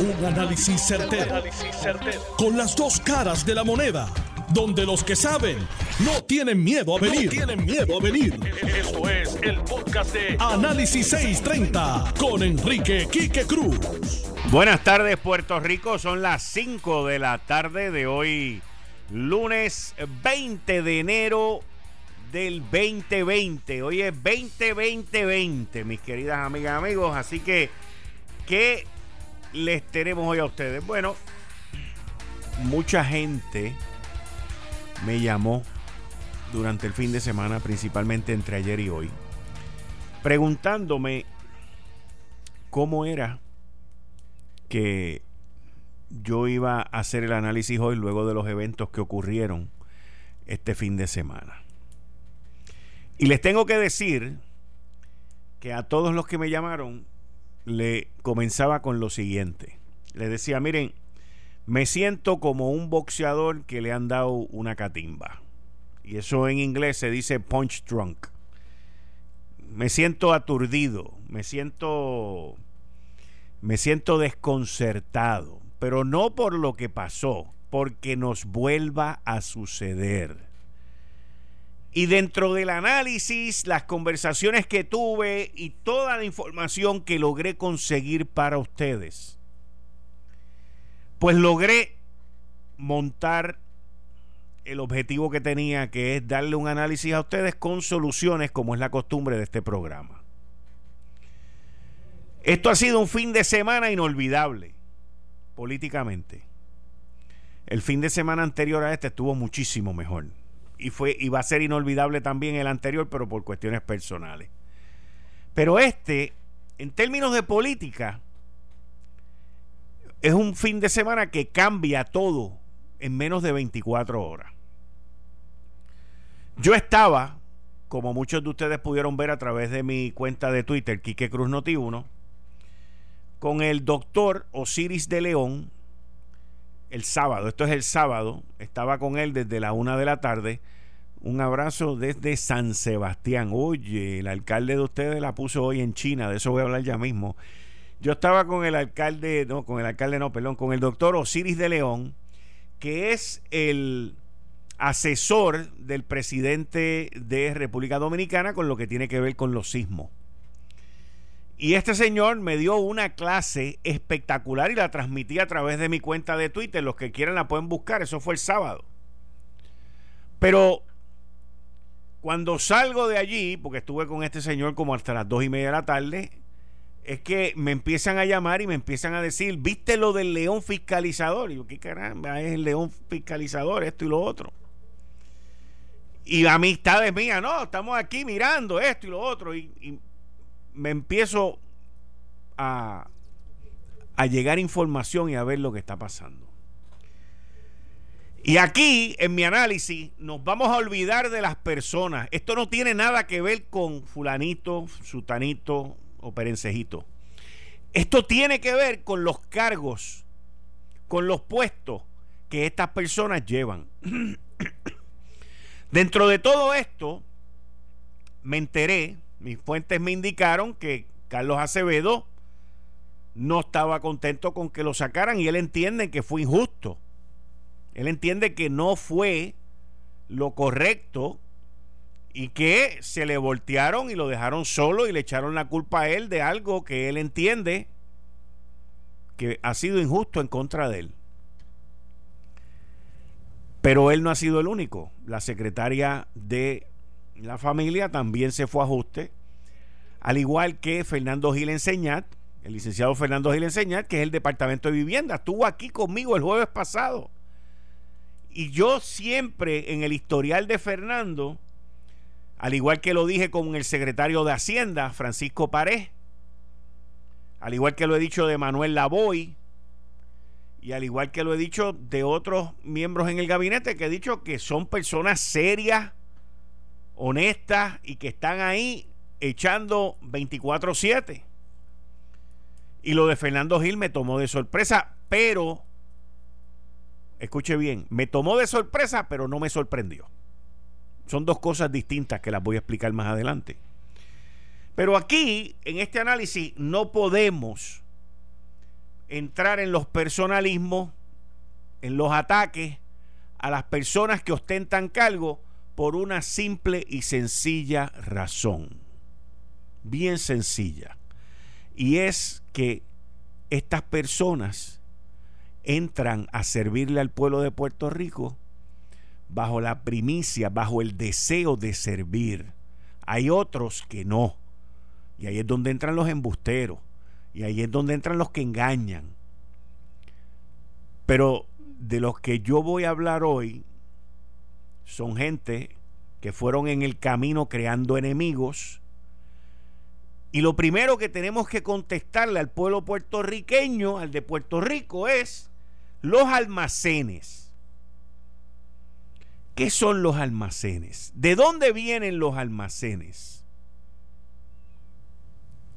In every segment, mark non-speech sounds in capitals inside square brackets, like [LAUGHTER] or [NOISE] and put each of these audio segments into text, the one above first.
Un análisis certero, Con las dos caras de la moneda. Donde los que saben no tienen miedo a venir. tienen miedo a venir. Esto es el podcast de Análisis 630 con Enrique Quique Cruz. Buenas tardes, Puerto Rico. Son las 5 de la tarde de hoy, lunes 20 de enero del 2020. Hoy es 2020, mis queridas amigas y amigos. Así que, ¿qué les tenemos hoy a ustedes? Bueno, mucha gente me llamó durante el fin de semana, principalmente entre ayer y hoy, preguntándome cómo era que yo iba a hacer el análisis hoy luego de los eventos que ocurrieron este fin de semana. Y les tengo que decir que a todos los que me llamaron le comenzaba con lo siguiente. Les decía, miren, me siento como un boxeador que le han dado una catimba. Y eso en inglés se dice punch drunk. Me siento aturdido, me siento me siento desconcertado, pero no por lo que pasó, porque nos vuelva a suceder. Y dentro del análisis, las conversaciones que tuve y toda la información que logré conseguir para ustedes, pues logré montar el objetivo que tenía, que es darle un análisis a ustedes con soluciones, como es la costumbre de este programa. Esto ha sido un fin de semana inolvidable, políticamente. El fin de semana anterior a este estuvo muchísimo mejor y fue va a ser inolvidable también el anterior, pero por cuestiones personales. Pero este, en términos de política, es un fin de semana que cambia todo en menos de 24 horas. Yo estaba, como muchos de ustedes pudieron ver a través de mi cuenta de Twitter, Quique Cruz Noti 1, con el doctor Osiris de León, el sábado, esto es el sábado, estaba con él desde la una de la tarde. Un abrazo desde San Sebastián. Oye, el alcalde de ustedes la puso hoy en China, de eso voy a hablar ya mismo. Yo estaba con el alcalde, no, con el alcalde no, perdón, con el doctor Osiris de León, que es el asesor del presidente de República Dominicana con lo que tiene que ver con los sismos. Y este señor me dio una clase espectacular y la transmití a través de mi cuenta de Twitter. Los que quieran la pueden buscar. Eso fue el sábado. Pero cuando salgo de allí, porque estuve con este señor como hasta las dos y media de la tarde, es que me empiezan a llamar y me empiezan a decir, ¿viste lo del león fiscalizador? Y yo, ¿qué caramba es el león fiscalizador? Esto y lo otro. Y amistades mías, no, estamos aquí mirando esto y lo otro. y me empiezo a, a llegar información y a ver lo que está pasando. Y aquí, en mi análisis, nos vamos a olvidar de las personas. Esto no tiene nada que ver con fulanito, sutanito o perencejito. Esto tiene que ver con los cargos, con los puestos que estas personas llevan. [CLEARS THROAT] Dentro de todo esto, me enteré mis fuentes me indicaron que Carlos Acevedo no estaba contento con que lo sacaran y él entiende que fue injusto. Él entiende que no fue lo correcto y que se le voltearon y lo dejaron solo y le echaron la culpa a él de algo que él entiende que ha sido injusto en contra de él. Pero él no ha sido el único. La secretaria de la familia también se fue a ajuste, al igual que Fernando Gil Enseñat, el licenciado Fernando Gil Enseñat, que es el Departamento de Vivienda, estuvo aquí conmigo el jueves pasado. Y yo siempre en el historial de Fernando, al igual que lo dije con el secretario de Hacienda, Francisco Pared, al igual que lo he dicho de Manuel Lavoy, y al igual que lo he dicho de otros miembros en el gabinete, que he dicho que son personas serias, honestas y que están ahí echando 24/7. Y lo de Fernando Gil me tomó de sorpresa, pero, escuche bien, me tomó de sorpresa, pero no me sorprendió. Son dos cosas distintas que las voy a explicar más adelante. Pero aquí, en este análisis, no podemos entrar en los personalismos, en los ataques a las personas que ostentan cargo por una simple y sencilla razón. Bien sencilla. Y es que estas personas entran a servirle al pueblo de Puerto Rico bajo la primicia, bajo el deseo de servir. Hay otros que no. Y ahí es donde entran los embusteros. Y ahí es donde entran los que engañan. Pero de los que yo voy a hablar hoy son gente que fueron en el camino creando enemigos. Y lo primero que tenemos que contestarle al pueblo puertorriqueño, al de Puerto Rico, es los almacenes. ¿Qué son los almacenes? ¿De dónde vienen los almacenes?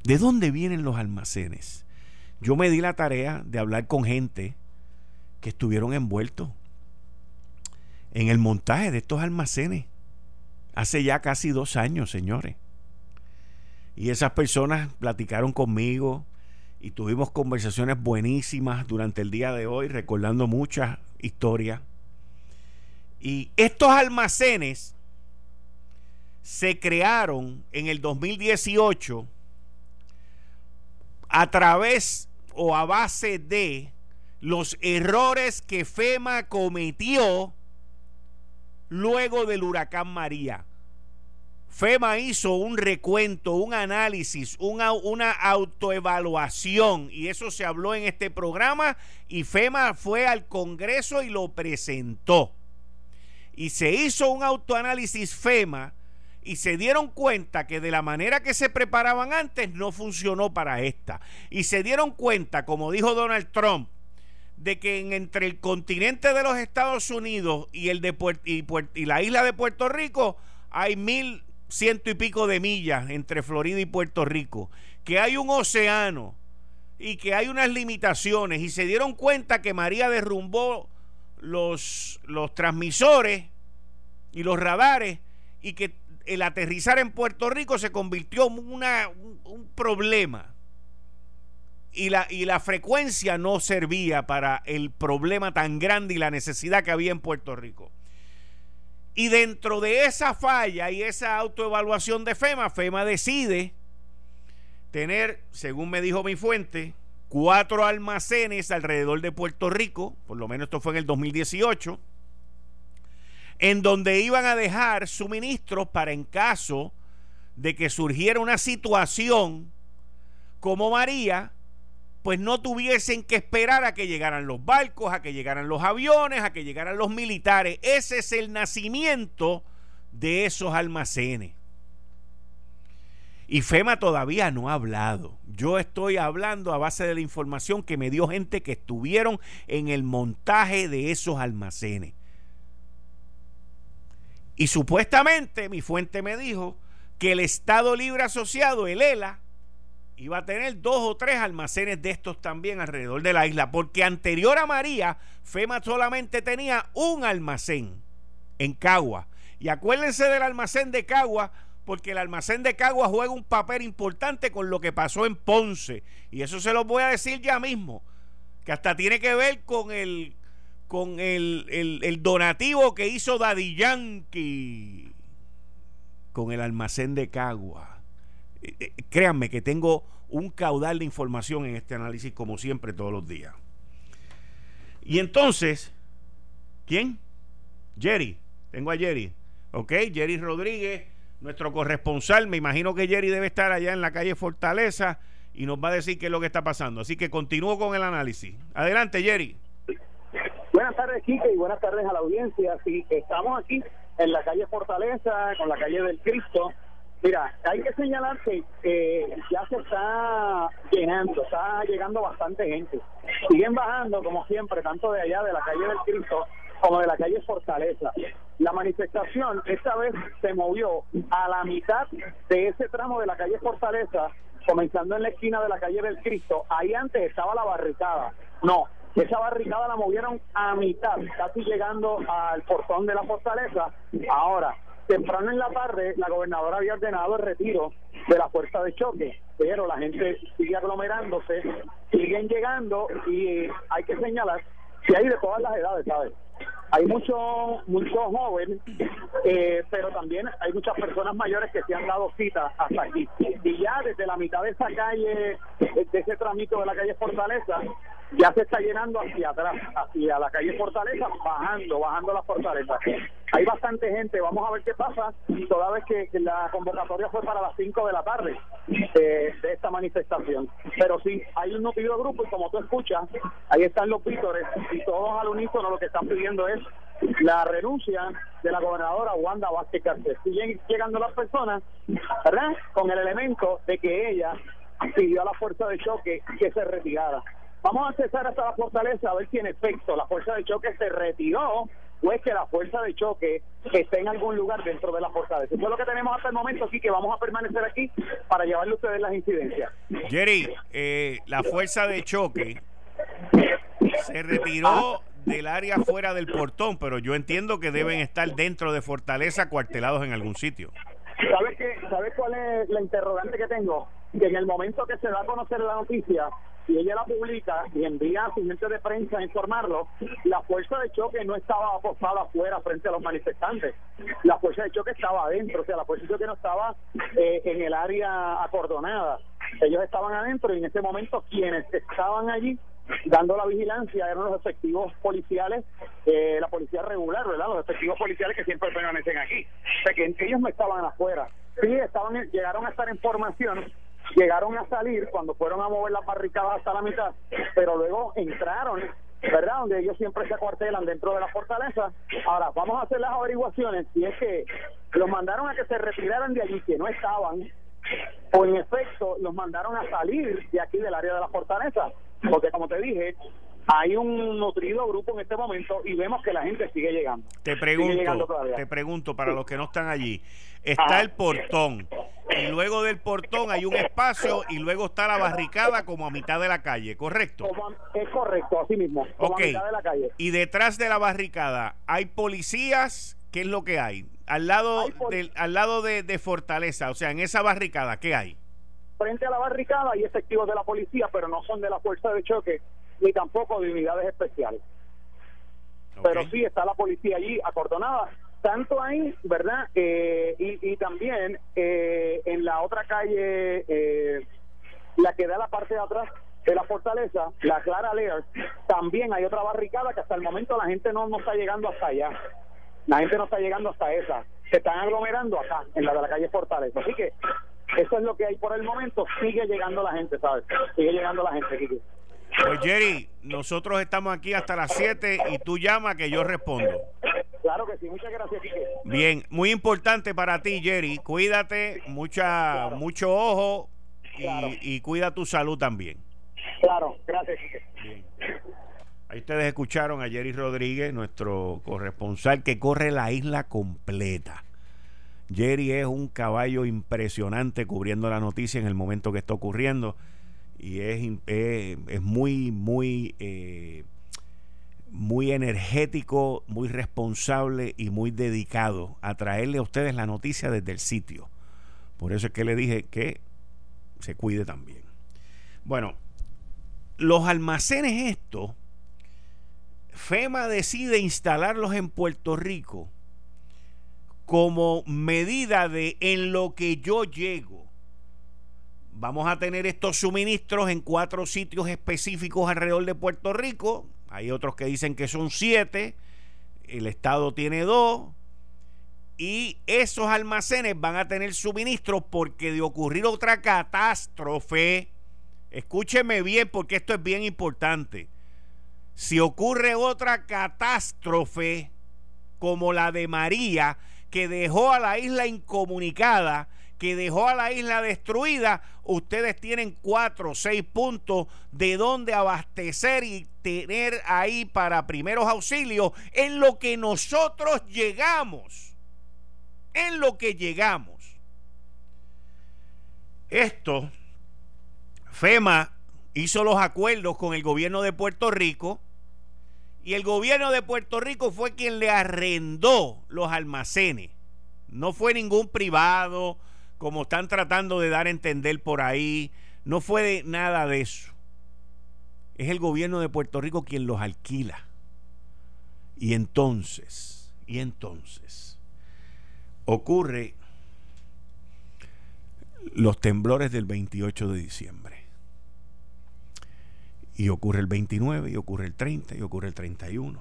¿De dónde vienen los almacenes? Yo me di la tarea de hablar con gente que estuvieron envueltos en el montaje de estos almacenes hace ya casi dos años, señores. Y esas personas platicaron conmigo y tuvimos conversaciones buenísimas durante el día de hoy, recordando muchas historias. Y estos almacenes se crearon en el 2018 a través o a base de los errores que FEMA cometió luego del huracán María. FEMA hizo un recuento, un análisis, una, autoevaluación y eso se habló en este programa y FEMA fue al Congreso y lo presentó. Y se hizo un autoanálisis FEMA y se dieron cuenta que de la manera que se preparaban antes no funcionó para esta. Y se dieron cuenta, como dijo Donald Trump, de que entre el continente de los Estados Unidos y, el de y, y la isla de Puerto Rico hay mil ciento y pico de millas entre Florida y Puerto Rico, que hay un océano y que hay unas limitaciones. Y se dieron cuenta que María derrumbó los, los transmisores y los radares y que el aterrizar en Puerto Rico se convirtió en una, un problema y la, y la frecuencia no servía para el problema tan grande y la necesidad que había en Puerto Rico. Y dentro de esa falla y esa autoevaluación de FEMA, FEMA decide tener, según me dijo mi fuente, cuatro almacenes alrededor de Puerto Rico, por lo menos esto fue en el 2018, en donde iban a dejar suministros para en caso de que surgiera una situación como María, pues no tuviesen que esperar a que llegaran los barcos, a que llegaran los aviones, a que llegaran los militares. Ese es el nacimiento de esos almacenes. Y FEMA todavía no ha hablado. Yo estoy hablando a base de la información que me dio gente que estuvieron en el montaje de esos almacenes. Y supuestamente mi fuente me dijo que el Estado Libre Asociado, el ELA, iba a tener dos o tres almacenes de estos también alrededor de la isla, porque anterior a María, FEMA solamente tenía un almacén en Cagua. Y acuérdense del almacén de Cagua, porque el almacén de Cagua juega un papel importante con lo que pasó en Ponce. Y eso se lo voy a decir ya mismo, que hasta tiene que ver con el, con el, el donativo que hizo Daddy Yankee con el almacén de Cagua. Eh, eh, créanme que tengo un caudal de información en este análisis como siempre todos los días. Y entonces, ¿quién? Jerry. Tengo a Jerry. Ok, Jerry Rodríguez, nuestro corresponsal. Me imagino que Jerry debe estar allá en la calle Fortaleza y nos va a decir qué es lo que está pasando. Así que continúo con el análisis. Adelante, Jerry. Buenas tardes, Quique, y buenas tardes a la audiencia. Sí, estamos aquí en la calle Fortaleza, con la calle del Cristo Mira, hay que señalar que ya se está llenando, está llegando bastante gente. Siguen bajando, como siempre, tanto de allá de la calle del Cristo como de la calle Fortaleza. La manifestación esta vez se movió a la mitad de ese tramo de la calle Fortaleza, comenzando en la esquina de la calle del Cristo. Ahí antes estaba la barricada. No, esa barricada la movieron a mitad, casi llegando al portón de la Fortaleza. Ahora, temprano en la tarde la gobernadora había ordenado el retiro de la fuerza de choque, pero la gente sigue aglomerándose, siguen llegando y hay que señalar que hay de todas las edades, ¿sabes? Hay muchos muchos jóvenes, eh, pero también hay muchas personas mayores que se han dado cita hasta aquí. Y ya desde la mitad de esa calle, de ese tramito de la calle Fortaleza, ya se está llenando hacia atrás, hacia la calle Fortaleza, bajando, bajando la Fortaleza. Hay bastante gente, vamos a ver qué pasa, toda vez que, la convocatoria fue para las 5 de la tarde eh, de esta manifestación. Pero sí, hay un nutrido grupo y como tú escuchas, ahí están los vítores y todos al unísono lo que están pidiendo es la renuncia de la gobernadora Wanda Vázquez Garcés. Siguen llegando las personas, ¿verdad? Con el elemento de que ella pidió a la fuerza de choque que se retirara. Vamos a accesar hasta la fortaleza a ver si en efecto la fuerza de choque se retiró o es que la fuerza de choque está en algún lugar dentro de la fortaleza. Eso es lo que tenemos hasta el momento, así que vamos a permanecer aquí para llevarle a ustedes las incidencias. Jerry, eh, la fuerza de choque se retiró del área fuera del portón, pero yo entiendo que deben estar dentro de Fortaleza cuartelados en algún sitio. ¿Sabes, qué, ¿Sabes cuál es la interrogante que tengo? Que en el momento que se da a conocer la noticia, y ella la publica y envía a su gente de prensa a informarlo, la fuerza de choque no estaba apostada afuera frente a los manifestantes. La fuerza de choque estaba adentro, o sea, la fuerza de choque no estaba eh, en el área acordonada. Ellos estaban adentro y en ese momento quienes estaban allí dando la vigilancia eran los efectivos policiales, eh, la policía regular, ¿verdad? Los efectivos policiales que siempre permanecen aquí. O sea, que ellos no estaban afuera. Sí, estaban, llegaron a estar en formación, llegaron a salir cuando fueron a mover las barricadas hasta la mitad, pero luego entraron ¿verdad? Donde ellos siempre se acuartelan dentro de la fortaleza. Ahora, vamos a hacer las averiguaciones si es que los mandaron a que se retiraran de allí, que no estaban, o en efecto los mandaron a salir de aquí del área de la fortaleza. Porque como te dije, hay un nutrido grupo en este momento y vemos que la gente sigue llegando. Te pregunto, te pregunto para los que no están allí, está el portón y luego del portón hay un espacio y luego está la barricada como a mitad de la calle, ¿correcto? es correcto, así mismo, como a mitad de la calle. Y detrás de la barricada hay policías, ¿qué es lo que hay? Al lado del, al lado de, de Fortaleza, o sea, en esa barricada, ¿qué hay? frente a la barricada hay efectivos de la policía, pero no son de la fuerza de choque ni tampoco de unidades especiales. Pero sí está la policía allí acordonada, tanto ahí, ¿verdad? Eh, y, también eh, en la otra calle, eh, la que da la parte de atrás de la fortaleza, la Clara Lear, también hay otra barricada que hasta el momento la gente no, no está llegando hasta allá. La gente no está llegando hasta esa. Se están aglomerando acá, en la de la calle Fortaleza. Así que eso es lo que hay por el momento. Sigue llegando la gente, ¿sabes? Sigue llegando la gente, Kiki. Pues Jerry, nosotros estamos aquí hasta las 7 y tú llamas que yo respondo. Claro que sí, muchas gracias. Kike. Bien, muy importante para ti, Jerry. Cuídate, mucha, mucho ojo y, cuida tu salud también. Claro, gracias. Bien. Ahí ustedes escucharon a Jerry Rodríguez, nuestro corresponsal que corre la isla completa. Jerry es un caballo impresionante cubriendo la noticia en el momento que está ocurriendo y es, es, muy, muy, eh, muy energético, muy responsable y muy dedicado a traerle a ustedes la noticia desde el sitio. Por eso es que le dije que se cuide también. Bueno, los almacenes estos, FEMA decide instalarlos en Puerto Rico como medida de en lo que yo llego. Vamos a tener estos suministros en cuatro sitios específicos alrededor de Puerto Rico. Hay otros que dicen que son siete. El Estado tiene dos. Y esos almacenes van a tener suministros porque de ocurrir otra catástrofe, escúcheme bien porque esto es bien importante. Si ocurre otra catástrofe como la de María, que dejó a la isla incomunicada, que dejó a la isla destruida, ustedes tienen cuatro o seis puntos de donde abastecer y tener ahí para primeros auxilios en lo que nosotros llegamos. En lo que llegamos. Esto, FEMA hizo los acuerdos con el gobierno de Puerto Rico y el gobierno de Puerto Rico fue quien le arrendó los almacenes. No fue ningún privado, como están tratando de dar a entender por ahí. No fue nada de eso. Es el gobierno de Puerto Rico quien los alquila. Y entonces, y entonces, ocurre los temblores del 28 de diciembre. Y ocurre el 29, y ocurre el 30, y ocurre el 31.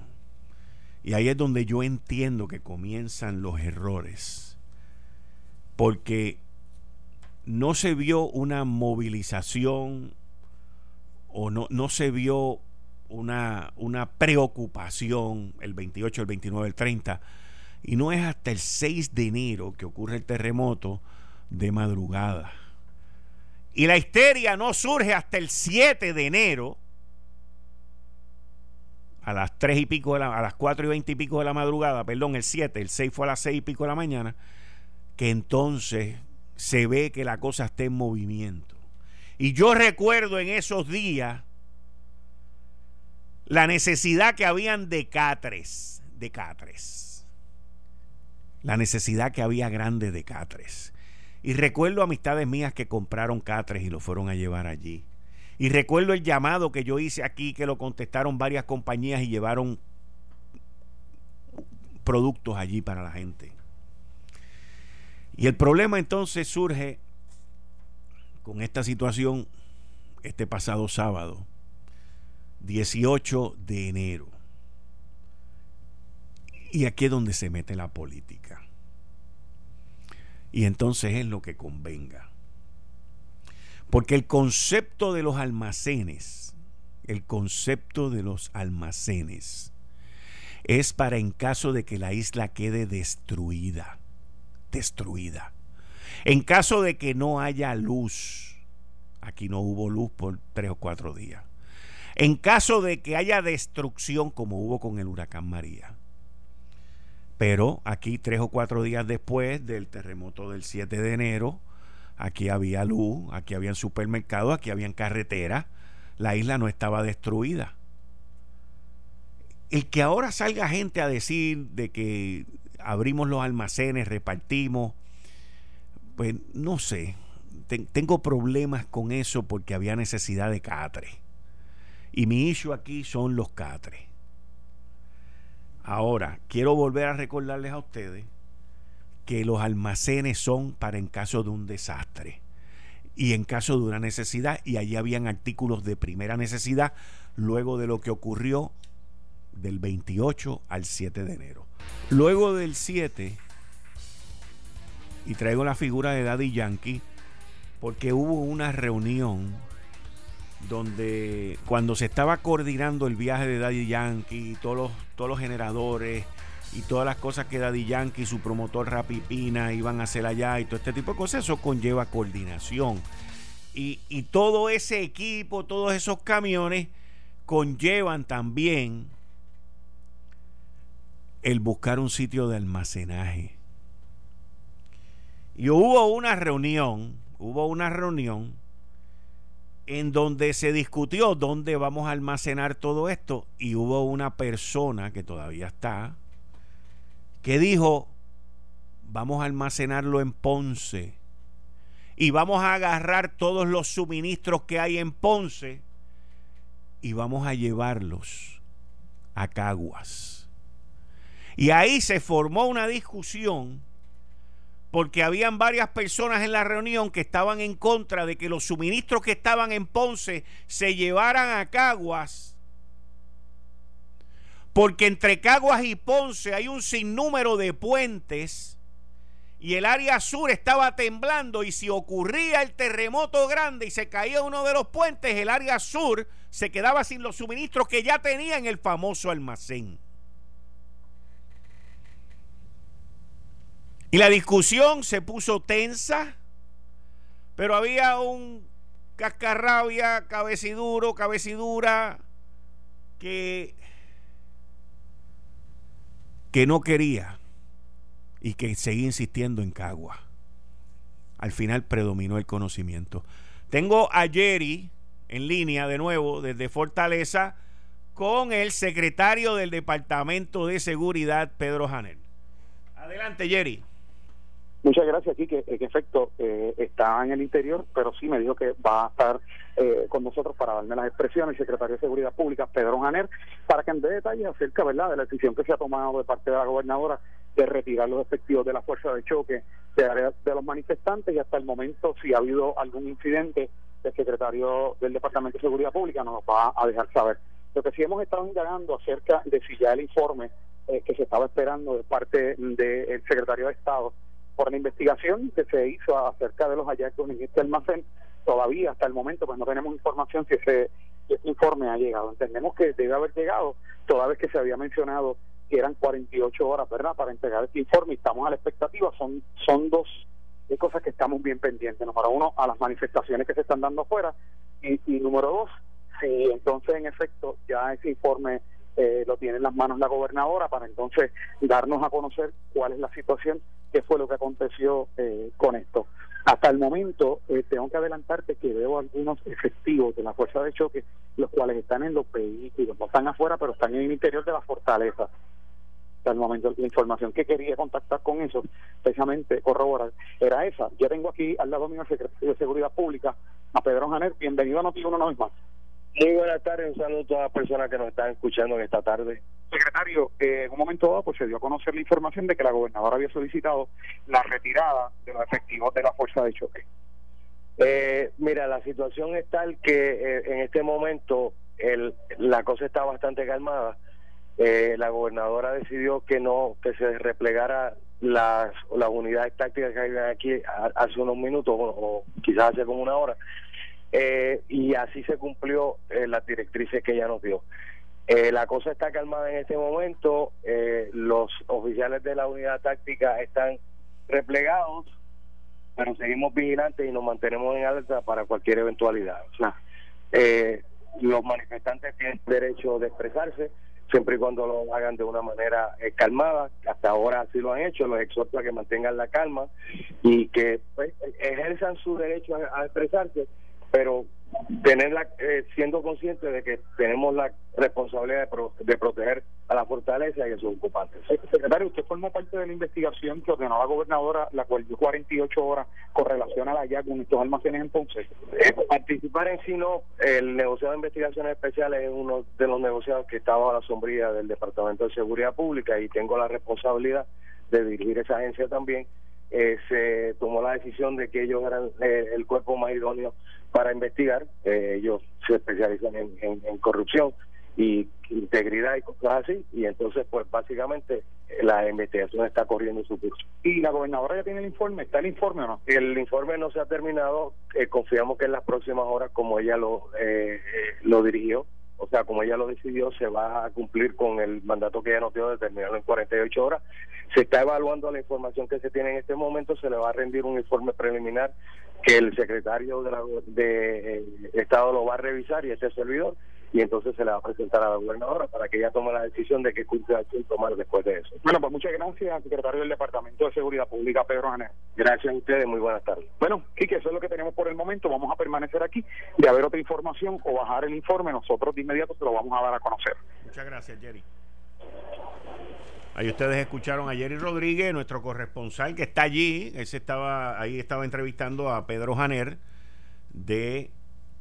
Y ahí es donde yo entiendo que comienzan los errores. Porque no se vio una movilización o no, no se vio una, una preocupación el 28, el 29, el 30. Y no es hasta el 6 de enero que ocurre el terremoto de madrugada. Y la histeria no surge hasta el 7 de enero, a las 3 y pico, de la, a las 4 y 20 y pico de la madrugada, perdón, el 7, el 6 fue a las 6 y pico de la mañana, que entonces se ve que la cosa está en movimiento. Y yo recuerdo en esos días la necesidad que habían de catres, de catres. La necesidad que había grande de catres. Y recuerdo amistades mías que compraron catres y lo fueron a llevar allí. Y recuerdo el llamado que yo hice aquí, que lo contestaron varias compañías y llevaron productos allí para la gente. Y el problema entonces surge con esta situación este pasado sábado, 18 de enero. Y aquí es donde se mete la política. Y entonces es lo que convenga. Porque el concepto de los almacenes, el concepto de los almacenes, es para en caso de que la isla quede destruida, destruida. En caso de que no haya luz, aquí no hubo luz por tres o cuatro días. En caso de que haya destrucción como hubo con el huracán María. Pero aquí tres o cuatro días después del terremoto del 7 de enero, aquí había luz, aquí había supermercados, aquí había carreteras, la isla no estaba destruida. El que ahora salga gente a decir de que abrimos los almacenes, repartimos, pues no sé, tengo problemas con eso porque había necesidad de catres. Y mi issue aquí son los catres. Ahora, quiero volver a recordarles a ustedes que los almacenes son para en caso de un desastre y en caso de una necesidad, y allí habían artículos de primera necesidad luego de lo que ocurrió del 28 al 7 de enero. Luego del 7, y traigo la figura de Daddy Yankee, porque hubo una reunión donde cuando se estaba coordinando el viaje de Daddy Yankee, todos los, todos los generadores y todas las cosas que Daddy Yankee y su promotor Rapipina iban a hacer allá y todo este tipo de cosas, eso conlleva coordinación. Y, y todo ese equipo, todos esos camiones conllevan también el buscar un sitio de almacenaje. Y hubo una reunión, hubo una reunión en donde se discutió dónde vamos a almacenar todo esto y hubo una persona que todavía está que dijo vamos a almacenarlo en Ponce y vamos a agarrar todos los suministros que hay en Ponce y vamos a llevarlos a Caguas. Y ahí se formó una discusión porque habían varias personas en la reunión que estaban en contra de que los suministros que estaban en Ponce se llevaran a Caguas, porque entre Caguas y Ponce hay un sinnúmero de puentes y el área sur estaba temblando y si ocurría el terremoto grande y se caía uno de los puentes, el área sur se quedaba sin los suministros que ya tenía en el famoso almacén. Y la discusión se puso tensa, pero había un cascarrabia, cabeciduro, cabecidura, que, que no quería y que seguía insistiendo en Cagua. Al final predominó el conocimiento. Tengo a Jerry en línea de nuevo desde Fortaleza con el secretario del Departamento de Seguridad, Pedro Janel. Adelante, Jerry. Muchas gracias, que en efecto eh, está en el interior, pero sí me dijo que va a estar eh, con nosotros para darme las expresiones, el secretario de Seguridad Pública, Pedro Janer, para que en dé detalles acerca de la decisión que se ha tomado de parte de la gobernadora de retirar los efectivos de la fuerza de choque de, de los manifestantes. Y hasta el momento si ha habido algún incidente el secretario del Departamento de Seguridad Pública nos va a dejar saber. Lo que sí hemos estado indagando acerca de si ya el informe eh, que se estaba esperando de parte del secretario de Estado por la investigación que se hizo acerca de los hallazgos en este almacén, todavía hasta el momento pues no tenemos información si ese, informe ha llegado. Entendemos que debe haber llegado, toda vez que se había mencionado que eran 48 horas, ¿verdad?, para entregar este informe y estamos a la expectativa. Son, son dos cosas que estamos bien pendientes. Número uno, a las manifestaciones que se están dando afuera y, y número dos, si entonces en efecto ya ese informe eh, lo tiene en las manos la gobernadora para entonces darnos a conocer cuál es la situación, qué fue lo que aconteció eh, con esto. Hasta el momento, eh, tengo que adelantarte que veo algunos efectivos de la fuerza de choque, los cuales están en los vehículos, no están afuera, pero están en el interior de la fortaleza. Hasta el momento, la información que quería contactar con eso, precisamente corroborar, era esa. Yo tengo aquí al lado mío el secretario de Seguridad Pública, a Pedro Janer. Bienvenido a Noti una vez más. Muy buenas tardes, un saludo a todas las personas que nos están escuchando en esta tarde. Secretario, eh, en un momento dado pues se dio a conocer la información de que la gobernadora había solicitado la retirada de los efectivos de la fuerza de choque. Eh, mira, la situación es tal que eh, en este momento el, la cosa está bastante calmada. la gobernadora decidió que no que se replegara las, las unidades tácticas que hay aquí hace unos minutos o quizás hace como una hora eh, y así se cumplió eh, las directrices que ella nos dio. Eh, la cosa está calmada en este momento, eh, los oficiales de la unidad táctica están replegados, pero seguimos vigilantes y nos mantenemos en alerta para cualquier eventualidad. O sea, los manifestantes tienen derecho de expresarse, siempre y cuando lo hagan de una manera calmada, hasta ahora así lo han hecho, los exhorto a que mantengan la calma y que pues, ejerzan su derecho a expresarse pero tenerla eh, siendo consciente de que tenemos la responsabilidad de, proteger a la fortaleza y a sus ocupantes. Secretario, usted forma parte de la investigación que ordenó la gobernadora, la cual dio 48 horas con relación a la ya con estos almacenes entonces. Eh, participar en sí no, el negociado de investigaciones especiales es uno de los negociados que estaba a la sombría del Departamento de Seguridad Pública y tengo la responsabilidad de dirigir esa agencia también eh, se tomó la decisión de que ellos eran eh, el cuerpo más idóneo para investigar. Eh, ellos se especializan en, corrupción y integridad y cosas así. Y entonces, pues básicamente la investigación está corriendo su curso. ¿Y la gobernadora ya tiene el informe? ¿Está el informe o no? El informe no se ha terminado. confiamos que en las próximas horas, como ella lo, lo dirigió, o sea, como ella lo decidió, se va a cumplir con el mandato que ella nos dio de terminarlo en 48 horas. Se está evaluando la información que se tiene en este momento, se le va a rendir un informe preliminar que el secretario de, la, de eh, Estado lo va a revisar y este servidor y entonces se le va a presentar a la gobernadora para que ella tome la decisión de qué curso de acción tomar después de eso. Bueno, pues muchas gracias, secretario del Departamento de Seguridad Pública, Pedro Janel. Gracias a ustedes, muy buenas tardes. Bueno, Quique, eso es lo que tenemos por el momento. Vamos a permanecer aquí. De haber otra información o bajar el informe, nosotros de inmediato se lo vamos a dar a conocer. Muchas gracias, Jerry. Ahí ustedes escucharon a Jerry Rodríguez, nuestro corresponsal que está allí. Ese estaba ahí estaba entrevistando a Pedro Janer de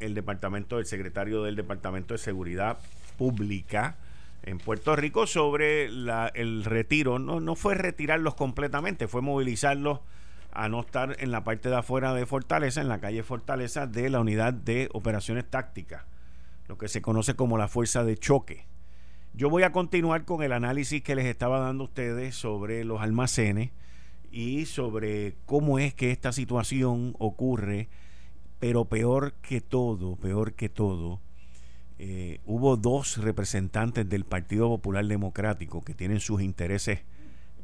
el departamento del secretario del Departamento de Seguridad Pública en Puerto Rico sobre la, el retiro. No, no fue retirarlos completamente, fue movilizarlos a no estar en la parte de afuera de Fortaleza, en la calle Fortaleza, de la unidad de operaciones tácticas, lo que se conoce como la fuerza de choque. Yo voy a continuar con el análisis que les estaba dando a ustedes sobre los almacenes y sobre cómo es que esta situación ocurre pero peor que todo, peor que todo, eh, hubo dos representantes del Partido Popular Democrático que tienen sus intereses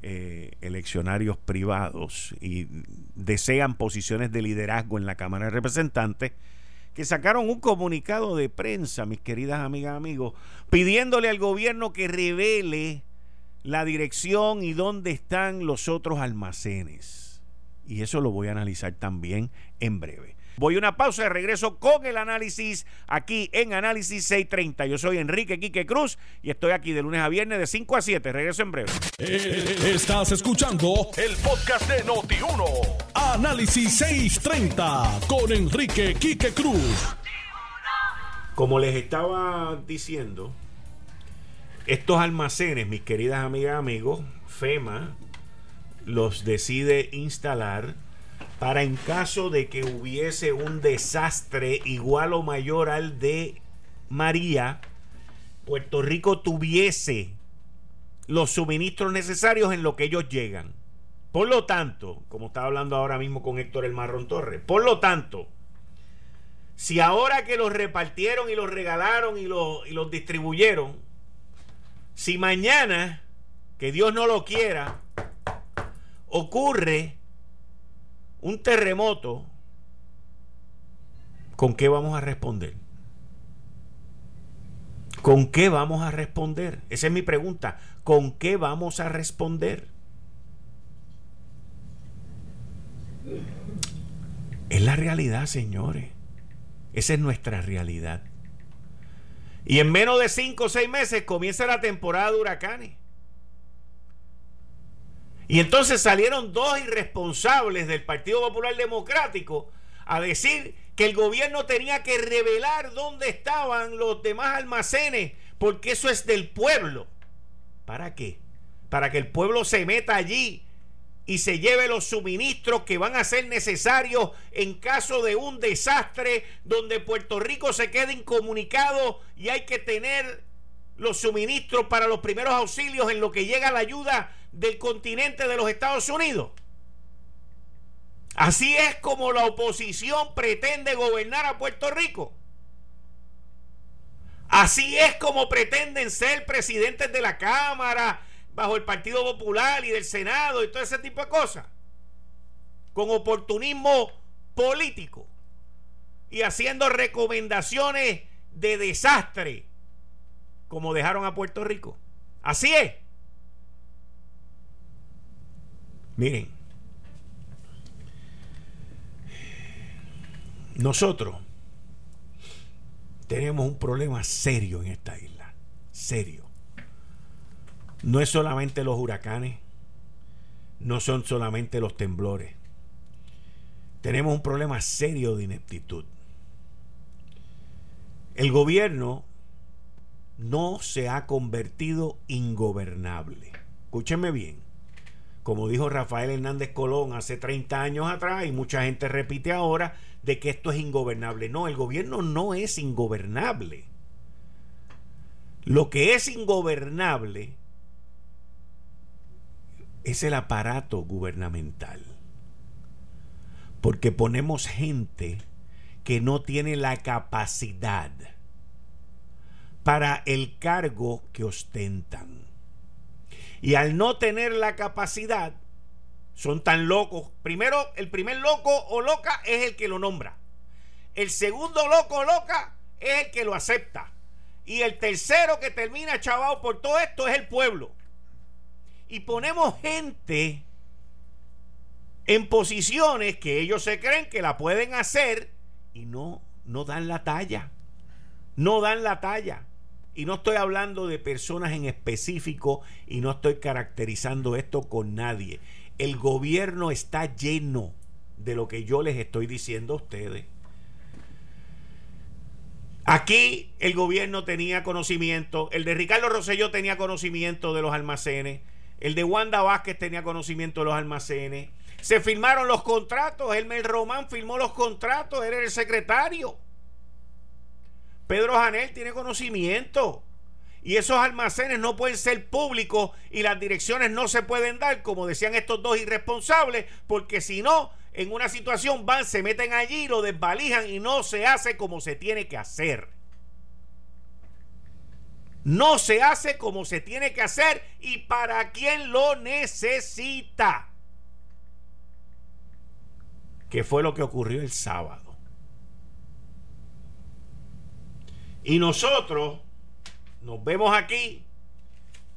eh, eleccionarios privados y desean posiciones de liderazgo en la Cámara de Representantes, que sacaron un comunicado de prensa, mis queridas amigas, amigos, pidiéndole al gobierno que revele la dirección y dónde están los otros almacenes. Y eso lo voy a analizar también en breve. Voy a una pausa y regreso con el análisis aquí en Análisis 630. Yo soy Enrique Quique Cruz y estoy aquí de lunes a viernes de 5 a 7. Regreso en breve. Eh, estás escuchando el podcast de Noti1. Análisis 630 con Enrique Quique Cruz. Como les estaba diciendo, estos almacenes, mis queridas amigas y amigos, FEMA los decide instalar para en caso de que hubiese un desastre igual o mayor al de María, Puerto Rico tuviese los suministros necesarios en lo que ellos llegan. Por lo tanto, como estaba hablando ahora mismo con Héctor El Marrón Torres, por lo tanto, si ahora que los repartieron y los regalaron y los, y los distribuyeron, si mañana, que Dios no lo quiera, ocurre un terremoto, ¿con qué vamos a responder? ¿Con qué vamos a responder? Esa es mi pregunta. ¿Con qué vamos a responder? Es la realidad, señores. Esa es nuestra realidad. Y en menos de cinco o seis meses comienza la temporada de huracanes. Y entonces salieron dos irresponsables del Partido Popular Democrático a decir que el gobierno tenía que revelar dónde estaban los demás almacenes, porque eso es del pueblo. ¿Para qué? Para que el pueblo se meta allí y se lleve los suministros que van a ser necesarios en caso de un desastre donde Puerto Rico se quede incomunicado y hay que tener los suministros para los primeros auxilios en lo que llega la ayuda del continente de los Estados Unidos. Así es como la oposición pretende gobernar a Puerto Rico. Así es como pretenden ser presidentes de la Cámara bajo el Partido Popular y del Senado y todo ese tipo de cosas. Con oportunismo político y haciendo recomendaciones de desastre como dejaron a Puerto Rico. Así es. Miren, nosotros tenemos un problema serio en esta isla. Serio. No es solamente los huracanes, no son solamente los temblores. Tenemos un problema serio de ineptitud. El gobierno no se ha convertido ingobernable. Escúchenme bien. Como dijo Rafael Hernández Colón hace 30 años atrás y mucha gente repite ahora de que esto es ingobernable. No, el gobierno no es ingobernable. Lo que es ingobernable es el aparato gubernamental. Porque ponemos gente que no tiene la capacidad para el cargo que ostentan. Y al no tener la capacidad, son tan locos. Primero, el primer loco o loca es el que lo nombra. El segundo loco o loca es el que lo acepta. Y el tercero que termina chavado por todo esto es el pueblo. Y ponemos gente en posiciones que ellos se creen que la pueden hacer y no, no dan la talla. No dan la talla. Y no estoy hablando de personas en específico y no estoy caracterizando esto con nadie. El gobierno está lleno de lo que yo les estoy diciendo a ustedes. Aquí el gobierno tenía conocimiento, el de Ricardo Rosselló tenía conocimiento de los almacenes, el de Wanda Vázquez tenía conocimiento de los almacenes. Se firmaron los contratos, Elmer Román firmó los contratos, era el secretario. Pedro Janel tiene conocimiento. Y esos almacenes no pueden ser públicos y las direcciones no se pueden dar, como decían estos dos irresponsables, porque si no, en una situación van, se meten allí, lo desvalijan y no se hace como se tiene que hacer. No se hace como se tiene que hacer y para quien lo necesita. ¿Qué fue lo que ocurrió el sábado? Y nosotros nos vemos aquí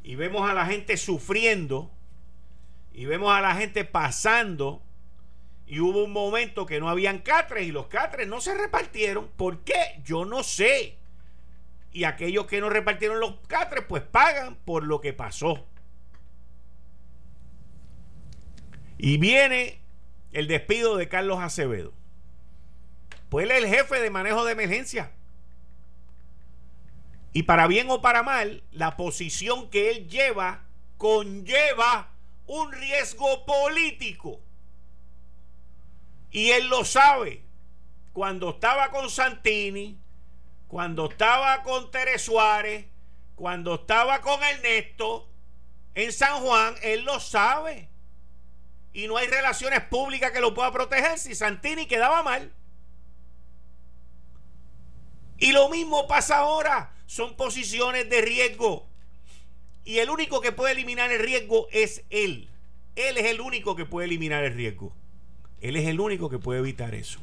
y vemos a la gente sufriendo y vemos a la gente pasando Y hubo un momento que no habían catres y los catres no se repartieron. ¿Por qué? Yo no sé. Y aquellos que no repartieron los catres, pues pagan por lo que pasó. Y viene el despido de Carlos Acevedo. Pues él es el jefe de manejo de emergencia. Y para bien o para mal, la posición que él lleva conlleva un riesgo político. Y él lo sabe. Cuando estaba con Santini, cuando estaba con Teres Suárez, cuando estaba con Ernesto en San Juan, él lo sabe. Y no hay relaciones públicas que lo pueda proteger si Santini quedaba mal. Y lo mismo pasa ahora. Son posiciones de riesgo. Y el único que puede eliminar el riesgo es él. Él es el único que puede eliminar el riesgo. Él es el único que puede evitar eso.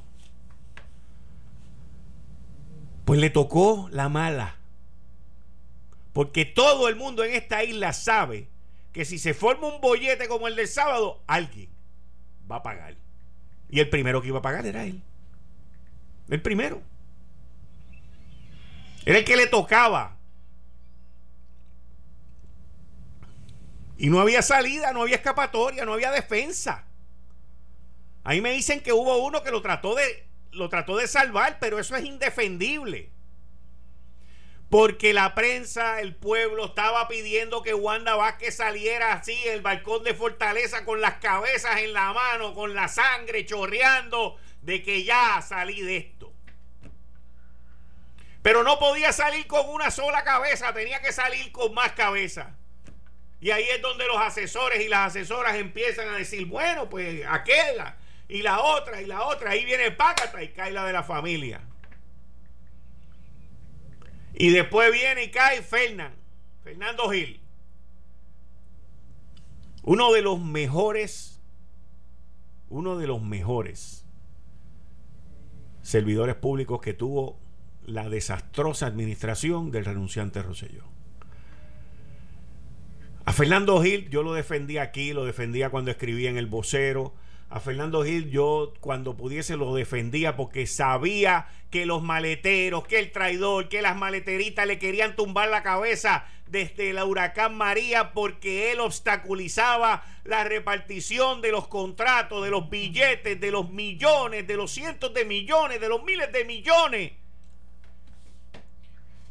Pues le tocó la mala. Porque todo el mundo en esta isla sabe que si se forma un bollete como el del sábado, alguien va a pagar. Y el primero que iba a pagar era él. El primero. Era el que le tocaba. Y no había salida, no había escapatoria, no había defensa. Ahí me dicen que hubo uno que lo trató de, lo trató de salvar, pero eso es indefendible. Porque la prensa, el pueblo estaba pidiendo que Wanda Vázquez saliera así el balcón de Fortaleza con las cabezas en la mano, con la sangre chorreando, de que ya salí de esto. Pero no podía salir con una sola cabeza, tenía que salir con más cabeza. Y ahí es donde los asesores y las asesoras empiezan a decir, bueno, pues aquella y la otra y la otra. Ahí viene Pácata y cae la de la familia. Y después viene y cae Fernán, Fernando Gil. Uno de los mejores, uno de los mejores servidores públicos que tuvo la desastrosa administración del renunciante Rosselló. A Fernando Gil yo lo defendía aquí, lo defendía cuando escribía en El Vocero, a Fernando Gil yo cuando pudiese lo defendía porque sabía que los maleteros, que el traidor, que las maleteritas le querían tumbar la cabeza desde el huracán María porque él obstaculizaba la repartición de los contratos, de los billetes, de los millones, de los cientos de millones, de los miles de millones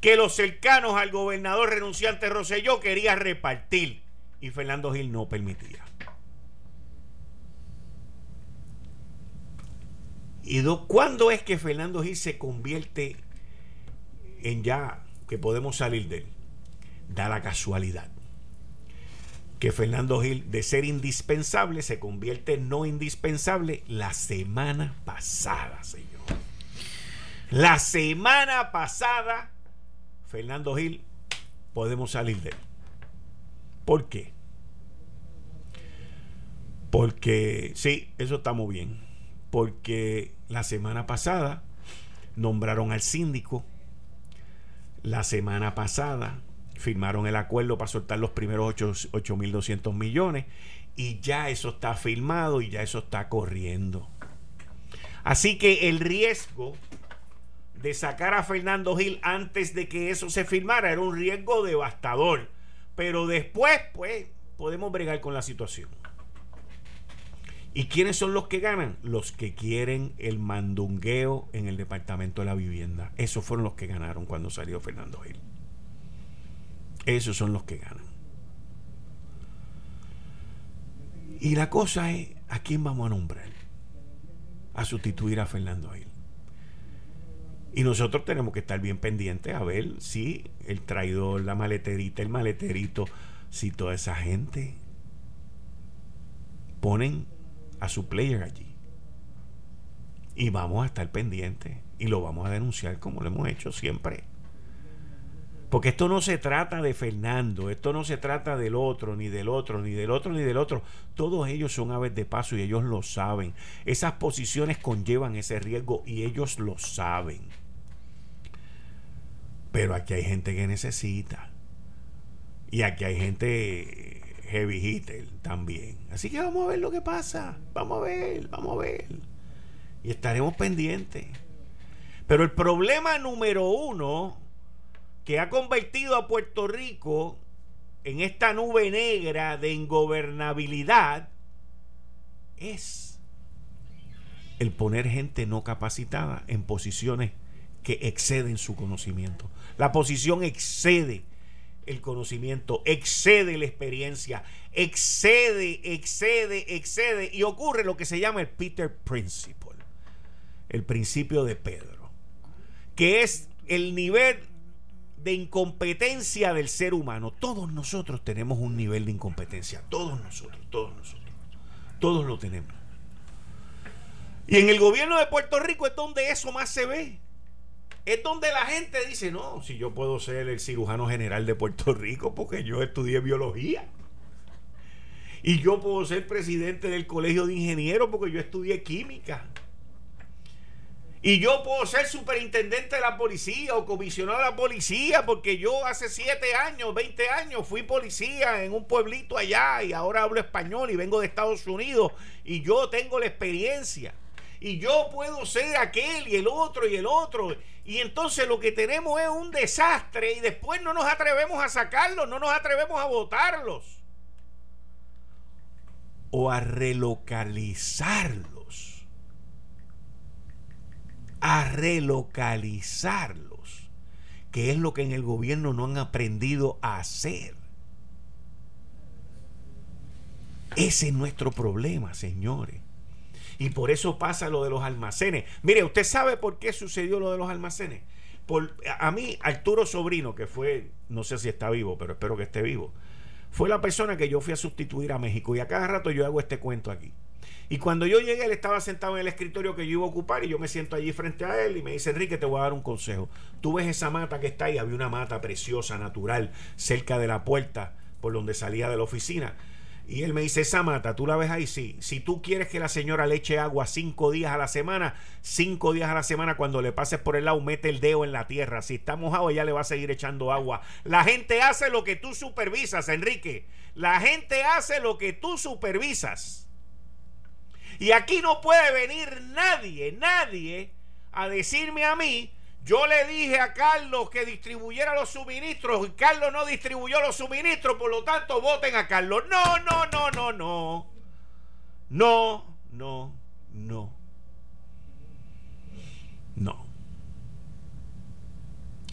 que los cercanos al gobernador renunciante Roselló quería repartir y Fernando Gil no permitía. ¿Y cuándo es que Fernando Gil se convierte en ya que podemos salir de él? Da la casualidad que Fernando Gil, de ser indispensable, se convierte en no indispensable la semana pasada, señor. La semana pasada, Fernando Gil, podemos salir de él. ¿Por qué? Porque sí, eso está muy bien. Porque la semana pasada nombraron al síndico. La semana pasada firmaron el acuerdo para soltar los primeros 8.200 millones y ya eso está firmado y ya eso está corriendo. Así que el riesgo de sacar a Fernando Gil antes de que eso se firmara era un riesgo devastador. Pero después, pues, podemos bregar con la situación. ¿Y quiénes son los que ganan? Los que quieren el mandungueo en el Departamento de la Vivienda. Esos fueron los que ganaron cuando salió Fernando Gil. Esos son los que ganan. Y la cosa es, ¿a quién vamos a nombrar? A sustituir a Fernando Gil. Y nosotros tenemos que estar bien pendientes a ver si el traidor, la maleterita, el maleterito, si toda esa gente ponen a su player allí. Y vamos a estar pendientes y lo vamos a denunciar como lo hemos hecho siempre. Porque esto no se trata de Fernando, esto no se trata del otro, ni del otro, ni del otro, ni del otro. Todos ellos son aves de paso y ellos lo saben. Esas posiciones conllevan ese riesgo y ellos lo saben. Pero aquí hay gente que necesita. Y aquí hay gente heavy hitter también. Así que vamos a ver lo que pasa. Vamos a ver, vamos a ver. Y estaremos pendientes. Pero el problema número uno que ha convertido a Puerto Rico en esta nube negra de ingobernabilidad es el poner gente no capacitada en posiciones que exceden su conocimiento. La posición excede el conocimiento, excede la experiencia, excede, excede, excede y ocurre lo que se llama el Peter Principle, el principio de Pedro, que es el nivel de incompetencia del ser humano. Todos nosotros tenemos un nivel de incompetencia, todos nosotros, todos nosotros, todos lo tenemos. Y en el gobierno de Puerto Rico es donde eso más se ve es donde la gente dice, no, si yo puedo ser el cirujano general de Puerto Rico porque yo estudié biología. Y yo puedo ser presidente del colegio de ingenieros porque yo estudié química. Y yo puedo ser superintendente de la policía o comisionado de la policía porque yo hace 7 años, 20 años fui policía en un pueblito allá y ahora hablo español y vengo de Estados Unidos y yo tengo la experiencia. Y yo puedo ser aquel y el otro y el otro. Y entonces lo que tenemos es un desastre y después no nos atrevemos a sacarlos, no nos atrevemos a votarlos. O a relocalizarlos. A relocalizarlos. Que es lo que en el gobierno no han aprendido a hacer. Ese es nuestro problema, señores. Y por eso pasa lo de los almacenes. Mire, ¿usted sabe por qué sucedió lo de los almacenes? Por, a mí, Arturo Sobrino, que fue, no sé si está vivo, pero espero que esté vivo, fue la persona que yo fui a sustituir a México. Y a cada rato yo hago este cuento aquí. Y cuando yo llegué, él estaba sentado en el escritorio que yo iba a ocupar y yo me siento allí frente a él y me dice, Enrique, te voy a dar un consejo. Tú ves esa mata que está ahí, había una mata preciosa, natural, cerca de la puerta por donde salía de la oficina y él me dice, esa mata, ¿tú la ves ahí? Sí. Si tú quieres que la señora le eche agua cinco días a la semana, cinco días a la semana, cuando le pases por el lado, mete el dedo en la tierra. Si está mojado, ella le va a seguir echando agua. La gente hace lo que tú supervisas, Enrique. La gente hace lo que tú supervisas. Y aquí no puede venir nadie, nadie, a decirme a mí yo le dije a Carlos que distribuyera los suministros y Carlos no distribuyó los suministros, por lo tanto voten a Carlos. No, no, no, no, no. No, no, no. No.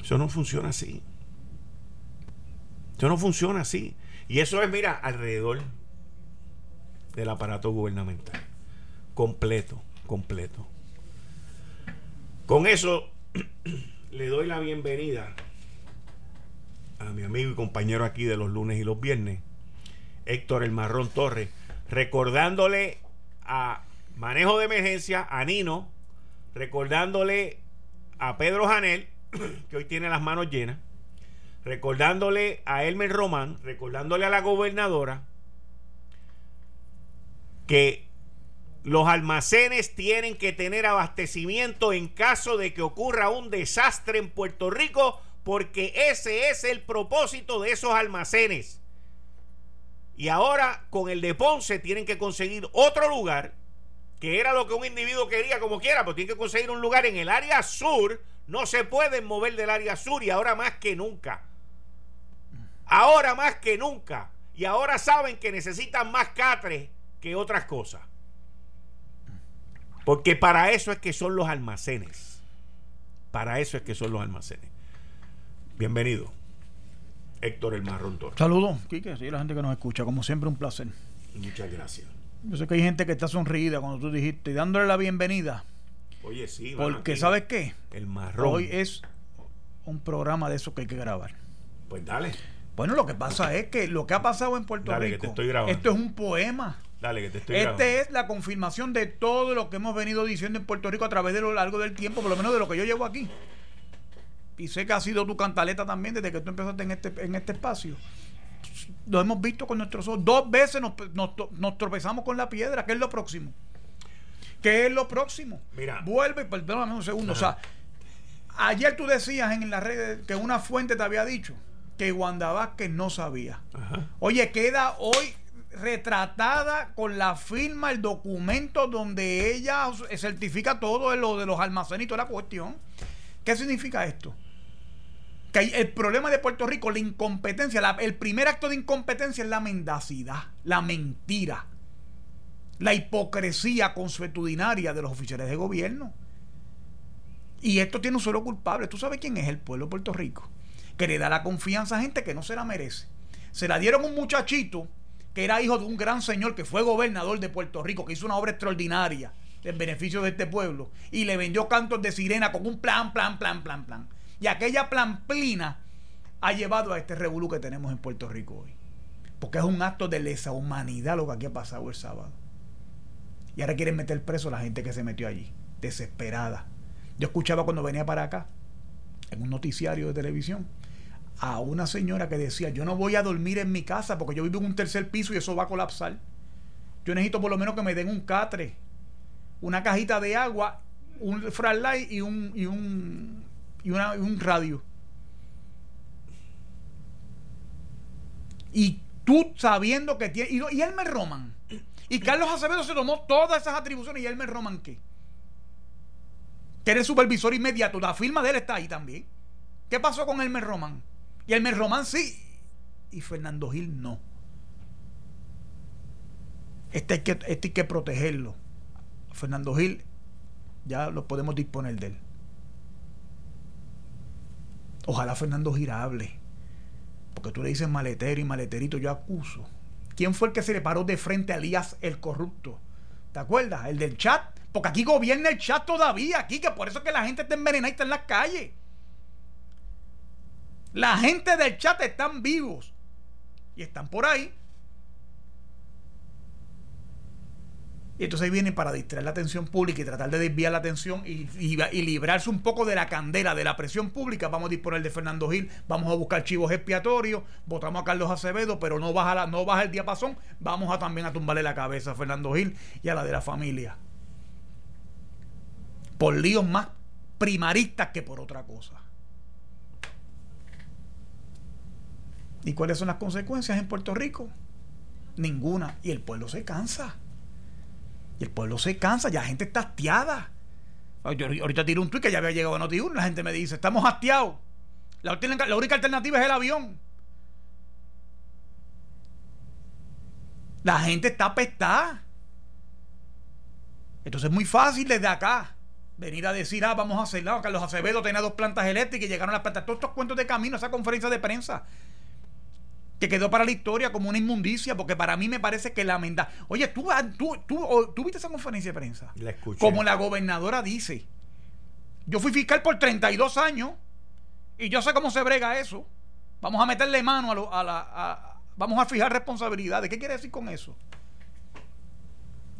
Eso no funciona así. Eso no funciona así. Y eso es, mira, alrededor del aparato gubernamental. Completo, completo. Con eso [COUGHS] le doy la bienvenida a mi amigo y compañero aquí de los lunes y los viernes, Héctor El Marrón Torres, recordándole a Manejo de Emergencia, a Nino, recordándole a Pedro Janel, [COUGHS] que hoy tiene las manos llenas, recordándole a Elmer Román, recordándole a la gobernadora, que los almacenes tienen que tener abastecimiento en caso de que ocurra un desastre en Puerto Rico porque ese es el propósito de esos almacenes. Y ahora con el de Ponce tienen que conseguir otro lugar, que era lo que un individuo quería como quiera, pero tienen que conseguir un lugar en el área sur. No se pueden mover del área sur y ahora más que nunca. Ahora más que nunca. Y ahora saben que necesitan más catres que otras cosas. Porque para eso es que son los almacenes. Para eso es que son los almacenes. Bienvenido, Héctor el Marrón Torres. Saludos, Quique, sí, la gente que nos escucha, como siempre un placer. Muchas gracias. Yo sé que hay gente que está sonrida cuando tú dijiste, y dándole la bienvenida. Oye, sí. Porque, ¿sabes qué? El marrón. Hoy es un programa de eso que hay que grabar. Pues dale. Bueno, lo que pasa es que lo que ha pasado en Puerto dale, Rico. Que te estoy grabando. Esto es un poema. Dale, que te estoy Este es la confirmación de todo lo que hemos venido diciendo en Puerto Rico a través de lo largo del tiempo, por lo menos de lo que yo llevo aquí. Y sé que ha sido tu cantaleta también desde que tú empezaste en este, en este espacio. Lo hemos visto con nuestros ojos. Dos veces nos, nos, tropezamos con la piedra. ¿Qué es lo próximo? ¿Qué es lo próximo? Mira. Vuelve, perdóname un segundo. O sea, ayer tú decías en la red que una fuente te había dicho que Wanda Vázquez no sabía. Oye, queda hoy retratada con la firma, el documento donde ella certifica todo lo de los almacenes y toda la cuestión. ¿Qué significa esto? Que el problema de Puerto Rico, la incompetencia, el primer acto de incompetencia es la mendacidad, la mentira, la hipocresía consuetudinaria de los oficiales de gobierno. Y esto tiene un solo culpable. ¿Tú sabes quién es el pueblo de Puerto Rico? Que le da la confianza a gente que no se la merece. Se la dieron un muchachito que era hijo de un gran señor que fue gobernador de Puerto Rico, que hizo una obra extraordinaria en beneficio de este pueblo, y le vendió cantos de sirena con un plan, plan, plan, plan, plan. Y aquella plamplina ha llevado a este revolú que tenemos en Puerto Rico hoy. Porque es un acto de lesa humanidad lo que aquí ha pasado el sábado. Y ahora quieren meter preso a la gente que se metió allí, desesperada. Yo escuchaba cuando venía para acá, en un noticiario de televisión, a una señora que decía, yo no voy a dormir en mi casa porque yo vivo en un tercer piso y eso va a colapsar. Yo necesito por lo menos que me den un catre, una cajita de agua, un flashlight y un, y un, y un radio. Y tú sabiendo que tiene... Y, y Elmer Roman. Y Carlos Acevedo se tomó todas esas atribuciones y Elmer Roman qué? Que era el supervisor inmediato. La firma de él está ahí también. ¿Qué pasó con Elmer Roman? Y Elmer Román sí. Y Fernando Gil no. Este hay que, este hay que protegerlo. Fernando Gil ya lo podemos disponer de él. Ojalá Fernando Gil hable. Porque tú le dices maletero y maleterito, yo acuso. ¿Quién fue el que se le paró de frente a Elías el corrupto? ¿Te acuerdas? El del chat. Porque aquí gobierna el chat todavía, aquí, que por eso es que la gente está envenenada y está en las calles. La gente del chat están vivos y están por ahí. Y entonces vienen para distraer la atención pública y tratar de desviar la atención y, librarse un poco de la candela, de la presión pública. Vamos a disponer de Fernando Gil, vamos a buscar chivos expiatorios, votamos a Carlos Acevedo, pero no baja, la, no baja el diapasón. Vamos a también a tumbarle la cabeza a Fernando Gil y a la de la familia. Por líos más primaristas que por otra cosa. ¿Y cuáles son las consecuencias en Puerto Rico? Ninguna. Y el pueblo se cansa. Y el pueblo se cansa, ya la gente está hastiada. Ahorita tiro un tuit que ya había llegado a noti la gente me dice, estamos hastiados. La, única alternativa es el avión. La gente está apestada. Entonces es muy fácil desde acá venir a decir, ah, vamos a hacer, que Carlos Acevedo tenía dos plantas eléctricas y llegaron las plantas. Todos estos cuentos de camino, esa conferencia de prensa que quedó para la historia como una inmundicia, porque para mí me parece que la menda. Oye, ¿tú, tú, tú, viste esa conferencia de prensa? La escuché. Como la gobernadora dice. Yo fui fiscal por 32 años y yo sé cómo se brega eso. Vamos a meterle mano a, lo, a la. vamos a fijar responsabilidades. ¿Qué quiere decir con eso?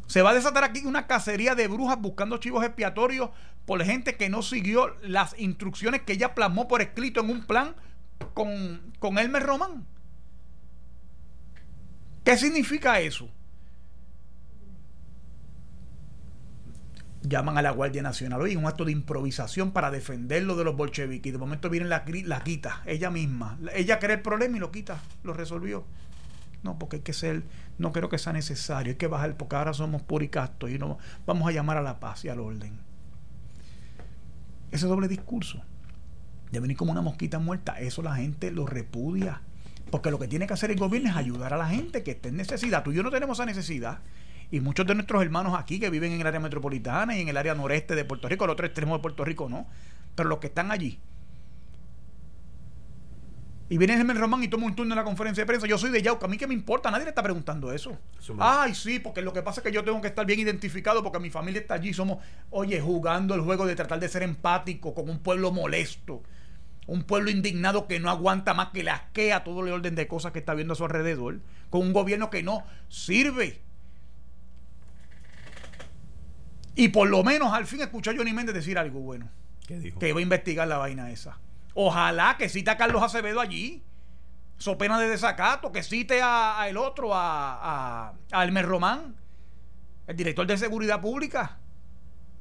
Se va a desatar aquí una cacería de brujas buscando chivos expiatorios por gente que no siguió las instrucciones que ella plasmó por escrito en un plan con, con Elmer Román. ¿Qué significa eso? Llaman a la Guardia Nacional hoy un acto de improvisación para defenderlo de los bolcheviques. Y de momento vienen la, la quita, ella misma. Ella crea el problema y lo quita, lo resolvió. No, porque hay que ser, no creo que sea necesario, hay que bajar, porque ahora somos puricastos y no vamos a llamar a la paz y al orden. Ese doble discurso de venir como una mosquita muerta, eso la gente lo repudia. Porque lo que tiene que hacer el gobierno es ayudar a la gente que esté en necesidad. Tú y yo no tenemos esa necesidad. Y muchos de nuestros hermanos aquí que viven en el área metropolitana y en el área noreste de Puerto Rico, el otro extremo de Puerto Rico no. Pero los que están allí. Y viene el Román y toma un turno en la conferencia de prensa. Yo soy de Yauca. A mí qué me importa. Nadie le está preguntando eso. Ay, sí, porque lo que pasa es que yo tengo que estar bien identificado porque mi familia está allí. Somos, oye, jugando el juego de tratar de ser empático con un pueblo molesto. Un pueblo indignado que no aguanta más que le asquea todo el orden de cosas que está viendo a su alrededor. Con un gobierno que no sirve. Y por lo menos al fin escuchó a Johnny Méndez decir algo bueno. ¿Qué dijo? Que iba a investigar la vaina esa. Ojalá que cite a Carlos Acevedo allí. So pena de desacato. Que cite a, el otro, a, a, a Elmer Román, el director de Seguridad Pública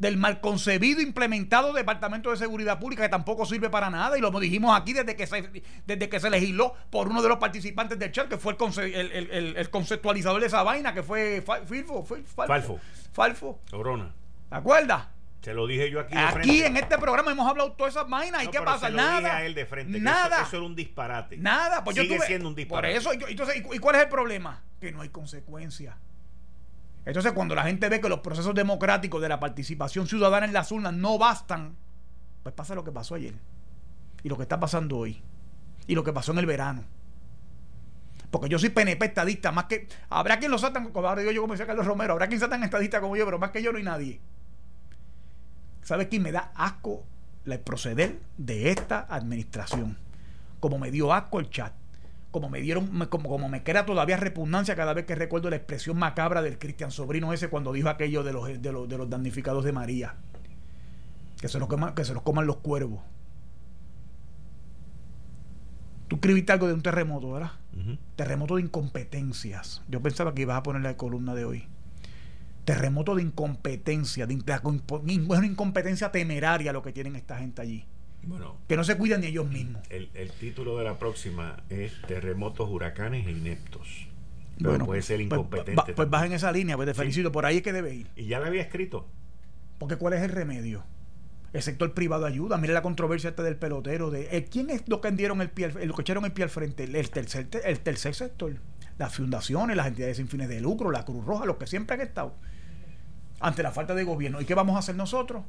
del mal concebido implementado Departamento de Seguridad Pública que tampoco sirve para nada y lo dijimos aquí desde que se, desde que se legisló por uno de los participantes del chat que fue el, el, conceptualizador de esa vaina que fue Falfo Falfo Falfo Corona ¿te acuerdas? Se lo dije yo aquí. De aquí en este programa hemos hablado todas esas vainas. ¿Y qué pasa? Se nada. Lo dije a él de frente. Nada. Eso, era un disparate. Nada. Pues Sigue siendo un disparate. Por eso. Entonces, ¿y cuál es el problema? Que no hay consecuencias. Entonces, cuando la gente ve que los procesos democráticos de la participación ciudadana en las urnas no bastan, pues pasa lo que pasó ayer. Y lo que está pasando hoy. Y lo que pasó en el verano. Porque yo soy PNP estadista, más que. Habrá quien lo satan, como ahora digo yo, como decía Carlos Romero, habrá quien satan estadista como yo, pero más que yo no hay nadie. ¿Sabes quién me da asco el proceder de esta administración? Como me dio asco el chat. Como me dieron, como, como me crea todavía repugnancia cada vez que recuerdo la expresión macabra del Cristian Sobrino ese cuando dijo aquello de los, de los, de los damnificados de María. Que se, los coman, que se los coman los cuervos. Tú escribiste algo de un terremoto, ¿verdad? Terremoto de incompetencias. Yo pensaba que ibas a poner la columna de hoy terremoto de incompetencia, de, una incompetencia temeraria lo que tienen esta gente allí. Bueno, que no se cuidan ni ellos mismos. El, título de la próxima es Terremotos, huracanes e ineptos. bueno, puede ser pues, incompetente. Pues, vas en esa línea, pues te felicito, por ahí es que debe ir. Y ya la había escrito. Porque ¿cuál es el remedio? El sector privado ayuda. Mire la controversia esta del pelotero. de eh, ¿Quién es lo que dieron el pie, lo que echaron el pie al frente? El tercer, el tercer sector. Las fundaciones, las entidades sin fines de lucro, la Cruz Roja, los que siempre han estado ante la falta de gobierno. ¿Y qué vamos a hacer nosotros?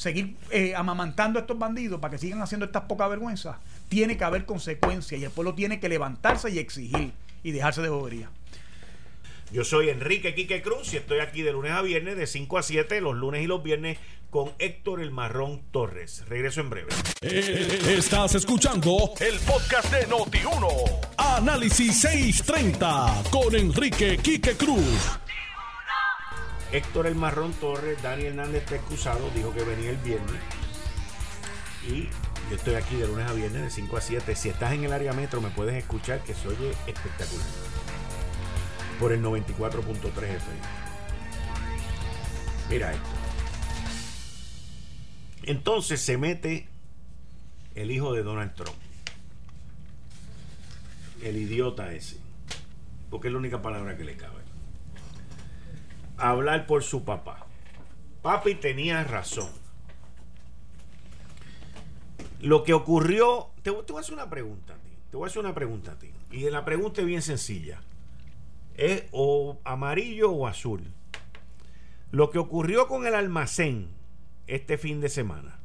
Seguir eh, amamantando a estos bandidos para que sigan haciendo estas pocas vergüenzas. Tiene que haber consecuencias y el pueblo tiene que levantarse y exigir y dejarse de bobería. Yo soy Enrique Quique Cruz y estoy aquí de lunes a viernes de 5 a 7, los lunes y los viernes con Héctor El Marrón Torres. Regreso en breve. Eh, estás escuchando el podcast de Noti1. Análisis 630 con Enrique Quique Cruz. Héctor El Marrón Torres, Dani Hernández está excusado, dijo que venía el viernes. Y yo estoy aquí de lunes a viernes de 5 a 7. Si estás en el área metro me puedes escuchar que se oye espectacular. Por el 94.3 FM. Mira esto. Entonces se mete el hijo de Donald Trump. El idiota ese. Porque es la única palabra que le cabe hablar por su papá. Papi tenía razón. Lo que ocurrió, te, voy a hacer una pregunta a ti. Te voy a hacer una pregunta a ti. Y la pregunta es bien sencilla. ¿Es o amarillo o azul? Lo que ocurrió con el almacén este fin de semana,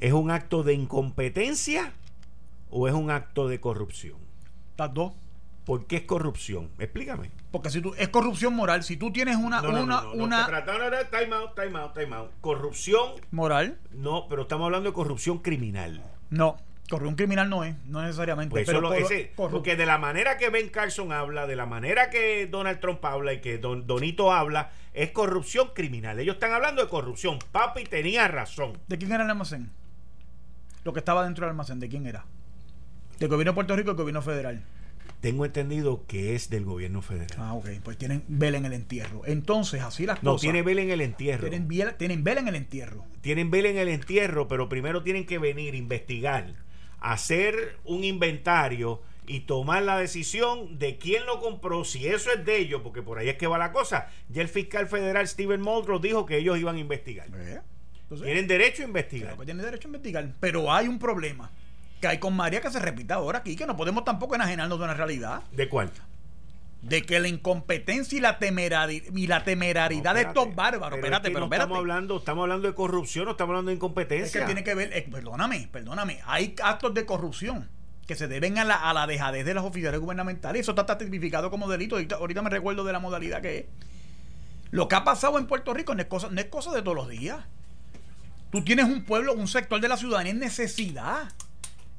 ¿es un acto de incompetencia o es un acto de corrupción? Las dos. ¿Por qué es corrupción? Explícame. Porque si tú es corrupción moral, si tú tienes una no, no, una no, una time out, time out, time out. Corrupción moral? No, pero estamos hablando de corrupción criminal. No, corrupción criminal no es, no necesariamente. Pues pero porque de la manera que Ben Carson habla, de la manera que Donald Trump habla y que Don, Donito habla, es corrupción criminal. Ellos están hablando de corrupción. Papi tenía razón. ¿De quién era el almacén? Lo que estaba dentro del almacén, ¿de quién era? ¿Del gobierno de Puerto Rico o del gobierno federal? Tengo entendido que es del gobierno federal. Ah, ok. Pues tienen vela en el entierro. Entonces, así las cosas. No, tiene vela en el entierro. Tienen vela, tienen vela en el entierro. Tienen vela en el entierro, pero primero tienen que venir, investigar, hacer un inventario y tomar la decisión de quién lo compró, si eso es de ellos, porque por ahí es que va la cosa. Ya el fiscal federal Steven Muldrow dijo que ellos iban a investigar. Eh, tienen derecho a investigar. Claro tienen derecho a investigar, pero hay un problema que hay con María que se repita ahora aquí, que no podemos tampoco enajenarnos de una realidad. ¿De cuál? de que la incompetencia y la y la temeraridad de estos bárbaros. espérate, pero espérate. Estamos hablando, estamos hablando de corrupción, no estamos hablando de incompetencia. Es que tiene que ver, eh, perdóname, perdóname, hay actos de corrupción que se deben a la, a la dejadez de los oficiales gubernamentales. Eso está tipificado como delito. Ahorita, me recuerdo de la modalidad que es. Lo que ha pasado en Puerto Rico no es cosa, no es cosa de todos los días. Tú tienes un pueblo, un sector de la ciudadanía en necesidad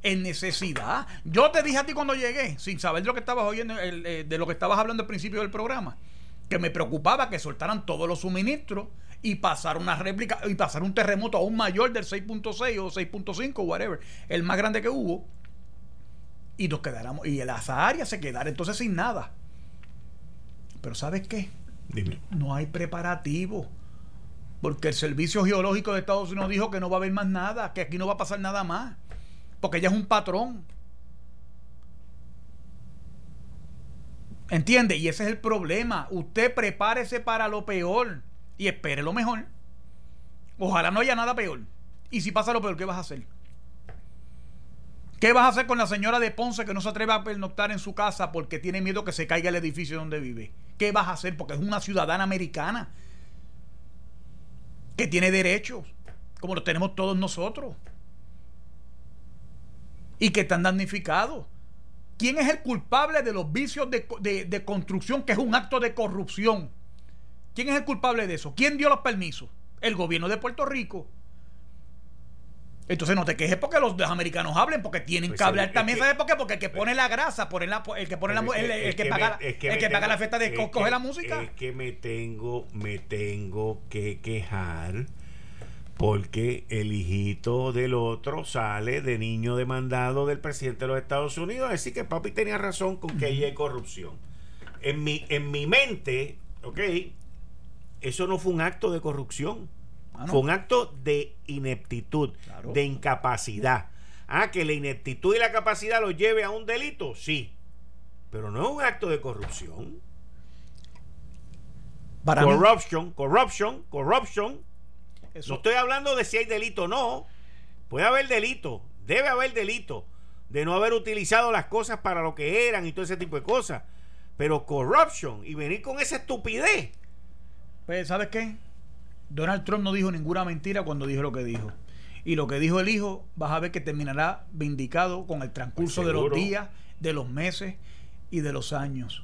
en necesidad. Yo te dije a ti cuando llegué, sin saber de lo que estabas oyendo, eh, de lo que estabas hablando al principio del programa, que me preocupaba que soltaran todos los suministros y pasar una réplica y pasar un terremoto aún mayor del 6.6 o 6.5, whatever, el más grande que hubo, y nos quedáramos, y esa área se quedara entonces sin nada. Pero ¿sabes qué? Dime. No hay preparativo. Porque el Servicio Geológico de Estados Unidos dijo que no va a haber más nada, que aquí no va a pasar nada más. Porque ella es un patrón. ¿Entiende? Y ese es el problema. Usted prepárese para lo peor y espere lo mejor. Ojalá no haya nada peor. Y si pasa lo peor, ¿qué vas a hacer? ¿Qué vas a hacer con la señora de Ponce que no se atreve a pernoctar en su casa porque tiene miedo que se caiga el edificio donde vive? ¿Qué vas a hacer? Porque es una ciudadana americana que tiene derechos, como los tenemos todos nosotros, y que están damnificados. ¿Quién es el culpable de los vicios de, construcción, que es un acto de corrupción? ¿Quién es el culpable de eso? ¿Quién dio los permisos? El gobierno de Puerto Rico. Entonces no te quejes porque los, americanos hablen, porque tienen pues que hablar también. ¿Sabes por qué? Porque el que pone la grasa, pone la, el que pone la, el, que, paga, el que paga la fiesta de coge la música. Es que me tengo, me tengo que quejar porque el hijito del otro sale de niño demandado del presidente de los Estados Unidos. Así que papi tenía razón con que ahí hay corrupción. En mi, en mi mente, ok, eso no fue un acto de corrupción. Ah, fue un acto de ineptitud, de incapacidad. Ah, que la ineptitud y la capacidad lo lleve a un delito, sí. Pero no es un acto de corrupción. Para corruption, corruption, corruption no estoy hablando de si hay delito o no. Puede haber delito, debe haber delito de no haber utilizado las cosas para lo que eran y todo ese tipo de cosas. Pero corruption y venir con esa estupidez. Pues, ¿sabes qué? Donald Trump no dijo ninguna mentira cuando dijo lo que dijo. Y lo que dijo el hijo, vas a ver que terminará vindicado con el transcurso pues de los días, de los meses y de los años.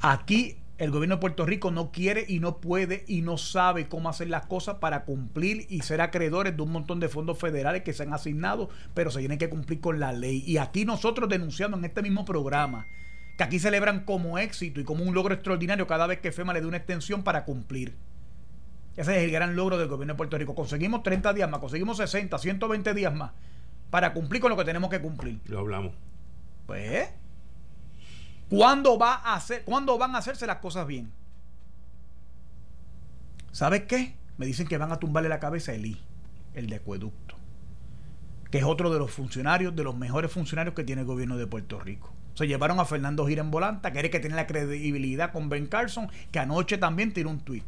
Aquí el gobierno de Puerto Rico no quiere y no puede y no sabe cómo hacer las cosas para cumplir y ser acreedores de un montón de fondos federales que se han asignado, pero se tienen que cumplir con la ley. Y aquí nosotros denunciando en este mismo programa que aquí celebran como éxito y como un logro extraordinario cada vez que FEMA le dé una extensión para cumplir. Ese es el gran logro del gobierno de Puerto Rico. Conseguimos 30 días más, conseguimos 60, 120 días más para cumplir con lo que tenemos que cumplir. Lo hablamos. Pues ¿Cuándo, va a hacer, ¿Cuándo van a hacerse las cosas bien? ¿Sabes qué? Me dicen que van a tumbarle la cabeza a Eli, el de acueducto, que es otro de los funcionarios, de los mejores funcionarios que tiene el gobierno de Puerto Rico. Se llevaron a Fernando Gira en volanta, que era que tiene la credibilidad con Ben Carson, que anoche también tiró un tuit.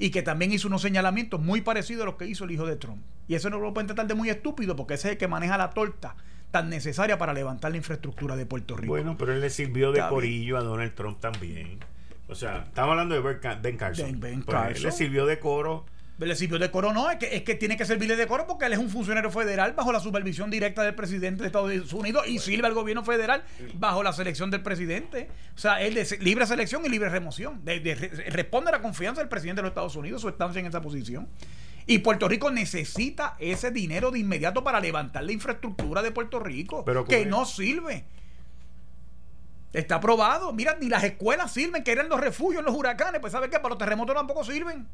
Y que también hizo unos señalamientos muy parecidos a los que hizo el hijo de Trump. Y eso no lo pueden tratar de muy estúpido, porque ese es el que maneja la torta tan necesaria para levantar la infraestructura de Puerto Rico. Bueno, pero él le sirvió de corillo a Donald Trump también. O sea, estamos hablando de Ben Carson. Ben, pues, Carson. le sirvió de coro. Le sirvió de coro, no, es que, es que tiene que servirle de coro porque él es un funcionario federal bajo la supervisión directa del presidente de Estados Unidos y sirve al gobierno federal bajo la selección del presidente. O sea, él de libre selección y libre remoción. responde a la confianza del presidente de los Estados Unidos, su estancia en esa posición. Y Puerto Rico necesita ese dinero de inmediato para levantar la infraestructura de Puerto Rico, que no sirve. Está aprobado. Mira, ni las escuelas sirven, que eran los refugios en los huracanes. Pues ¿sabes qué? Para los terremotos tampoco sirven.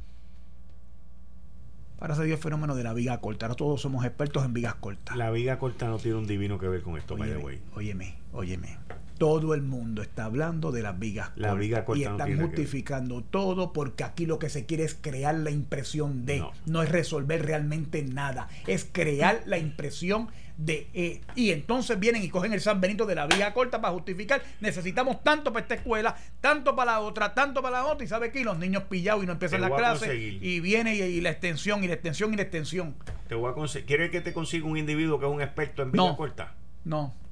Para ese el fenómeno de la viga corta. Ahora todos somos expertos en vigas cortas. La viga corta no tiene un divino que ver con esto, Óyeme, óyeme, óyeme todo el mundo está hablando de las vigas la viga y están justificando todo porque aquí lo que se quiere es crear la impresión de no, es resolver realmente nada es crear la impresión de eh, y entonces vienen y cogen el San Benito de la viga corta para justificar necesitamos tanto para esta escuela tanto para la otra tanto para la otra y sabe que los niños pillados y no empiezan la clase y viene y, la extensión y la extensión y la extensión. Te voy a ¿quieres que te consiga un individuo que es un experto en viga corta? no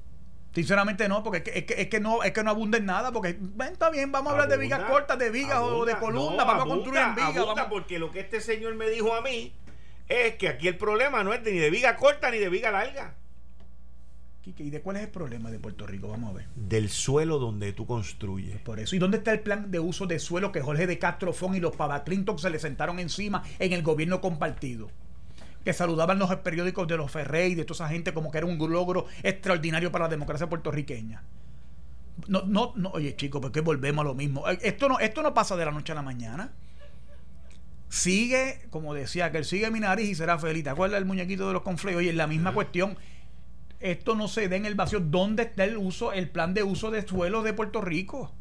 Sinceramente no, porque es que, es que, no es que no abunden nada, porque está bien, vamos a hablar de vigas cortas, de vigas o de columnas, vamos a construir en vigas. Porque lo que este señor me dijo a mí es que aquí el problema no es ni de viga corta ni de viga larga. ¿y de cuál es el problema de Puerto Rico? Vamos a ver. Del suelo donde tú construyes. Por eso. ¿Y dónde está el plan de uso de suelo que Jorge de Castro Fon y los Pava Clinton se le sentaron encima en el gobierno compartido? Que saludaban los periódicos de los Ferrey y de toda esa gente como que era un logro extraordinario para la democracia puertorriqueña. No, no, no, oye chicos, ¿por qué volvemos a lo mismo? Eh, esto no, esto no pasa de la noche a la mañana. Sigue, como decía, que él sigue mi nariz y será feliz. ¿Te acuerdas del muñequito de los confleos? Oye, es la misma cuestión. Esto no se da en el vacío. ¿Dónde está el uso, el plan de uso de suelo de Puerto Rico?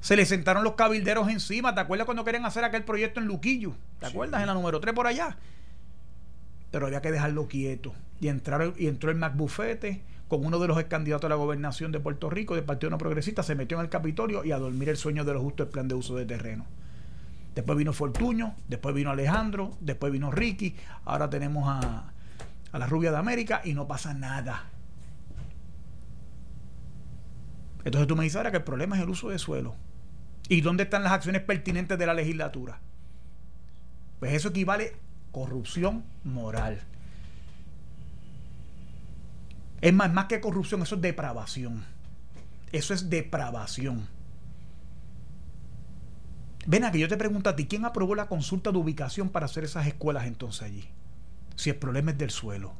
Se le sentaron los cabilderos encima. ¿Te acuerdas cuando querían hacer aquel proyecto en Luquillo? ¿Te acuerdas? En la número 3 por allá. Pero había que dejarlo quieto. Y, entrar, y entró el MacBufete con uno de los candidatos a la gobernación de Puerto Rico, del Partido No Progresista, se metió en el Capitolio y a dormir el sueño de los justos el plan de uso de terreno. Después vino Fortuño, después vino Alejandro, después vino Ricky, ahora tenemos a, a la rubia de América y no pasa nada. Entonces tú me dices ahora que el problema es el uso de suelo. ¿Y dónde están las acciones pertinentes de la legislatura? Pues eso equivale a corrupción moral. Es más, más que corrupción, eso es depravación. Eso es depravación. Ven aquí, yo te pregunto a ti, ¿quién aprobó la consulta de ubicación para hacer esas escuelas entonces allí? Si el problema es del suelo.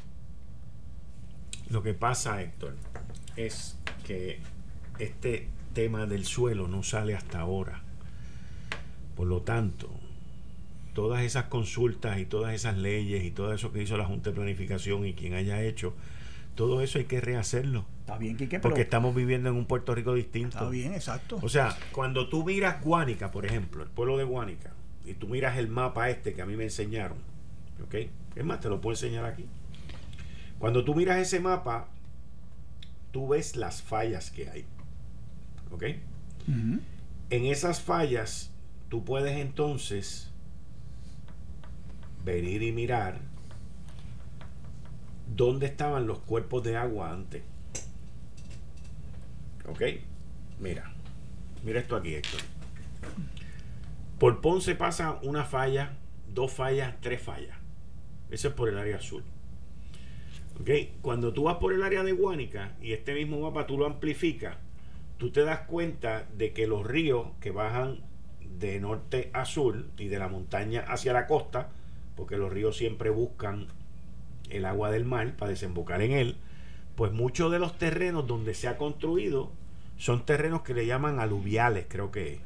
Lo que pasa, Héctor, es que este tema del suelo no sale hasta ahora. Por lo tanto, todas esas consultas y todas esas leyes y todo eso que hizo la Junta de Planificación y quien haya hecho, todo eso hay que rehacerlo. Está bien, Quique, Porque estamos viviendo en un Puerto Rico distinto. Está bien, exacto. O sea, cuando tú miras Guánica, por ejemplo, el pueblo de Guánica, y tú miras el mapa este que a mí me enseñaron, ¿ok? Es más, te lo puedo enseñar aquí. Cuando tú miras ese mapa, tú ves las fallas que hay. ¿Ok? En esas fallas, tú puedes entonces venir y mirar dónde estaban los cuerpos de agua antes. ¿Ok? Mira. Mira esto aquí, Héctor. Por Ponce pasa una falla, dos fallas, tres fallas. Eso es por el área azul. ¿Ok? Cuando tú vas por el área de Guánica y este mismo mapa tú lo amplificas, tú te das cuenta de que los ríos que bajan de norte a sur y de la montaña hacia la costa, porque los ríos siempre buscan el agua del mar para desembocar en él, pues muchos de los terrenos donde se ha construido son terrenos que le llaman aluviales, creo que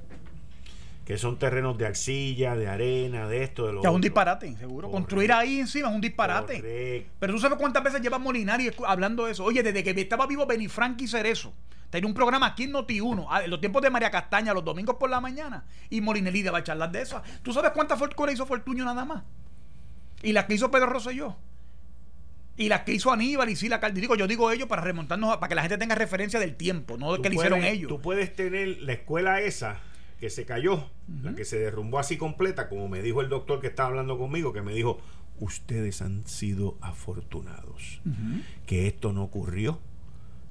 que son terrenos de arcilla, de arena, de esto, de lo Es un disparate, seguro. Construir ahí encima es un disparate. Pero tú sabes cuántas veces lleva Molinari hablando de eso. Oye, desde que estaba vivo Benifranqui Cerezo, tenía un programa aquí en Noti1, ah, en los tiempos de María Castaña, los domingos por la mañana, y Molinelli va a charlar de eso. ¿Tú sabes cuántas fortunas hizo Fortuño nada más? Y las que hizo Pedro Rosselló y las que hizo Aníbal y Sila Caldico, yo digo ellos para remontarnos, para que la gente tenga referencia del tiempo, no de que lo hicieron ellos. Tú puedes tener la escuela esa que se cayó, la que se derrumbó así completa, como me dijo el doctor que estaba hablando conmigo, que me dijo, ustedes han sido afortunados, que esto no ocurrió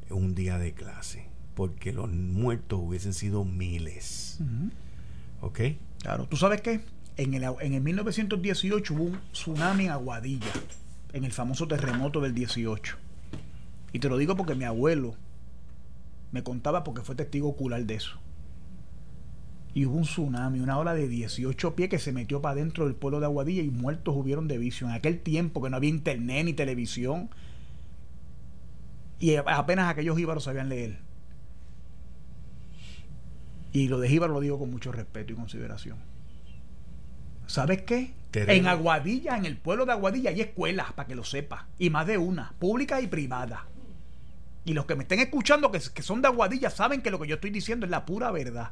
en un día de clase, porque los muertos hubiesen sido miles. ¿Ok? Claro, ¿tú sabes qué? En el, en el 1918 hubo un tsunami en Aguadilla en el famoso terremoto del 18. Y te lo digo porque mi abuelo me contaba porque fue testigo ocular de eso. Y hubo un tsunami, una ola de 18 pies que se metió para dentro del pueblo de Aguadilla y muertos hubieron de vicio. En aquel tiempo que no había internet ni televisión. Y apenas aquellos íbaros sabían leer. Y lo de Jíbaro lo digo con mucho respeto y consideración. ¿Sabes qué? En Aguadilla, en el pueblo de Aguadilla, hay escuelas, para que lo sepa. Y más de una, pública y privada. Y los que me estén escuchando, que, son de Aguadilla, saben que lo que yo estoy diciendo es la pura verdad.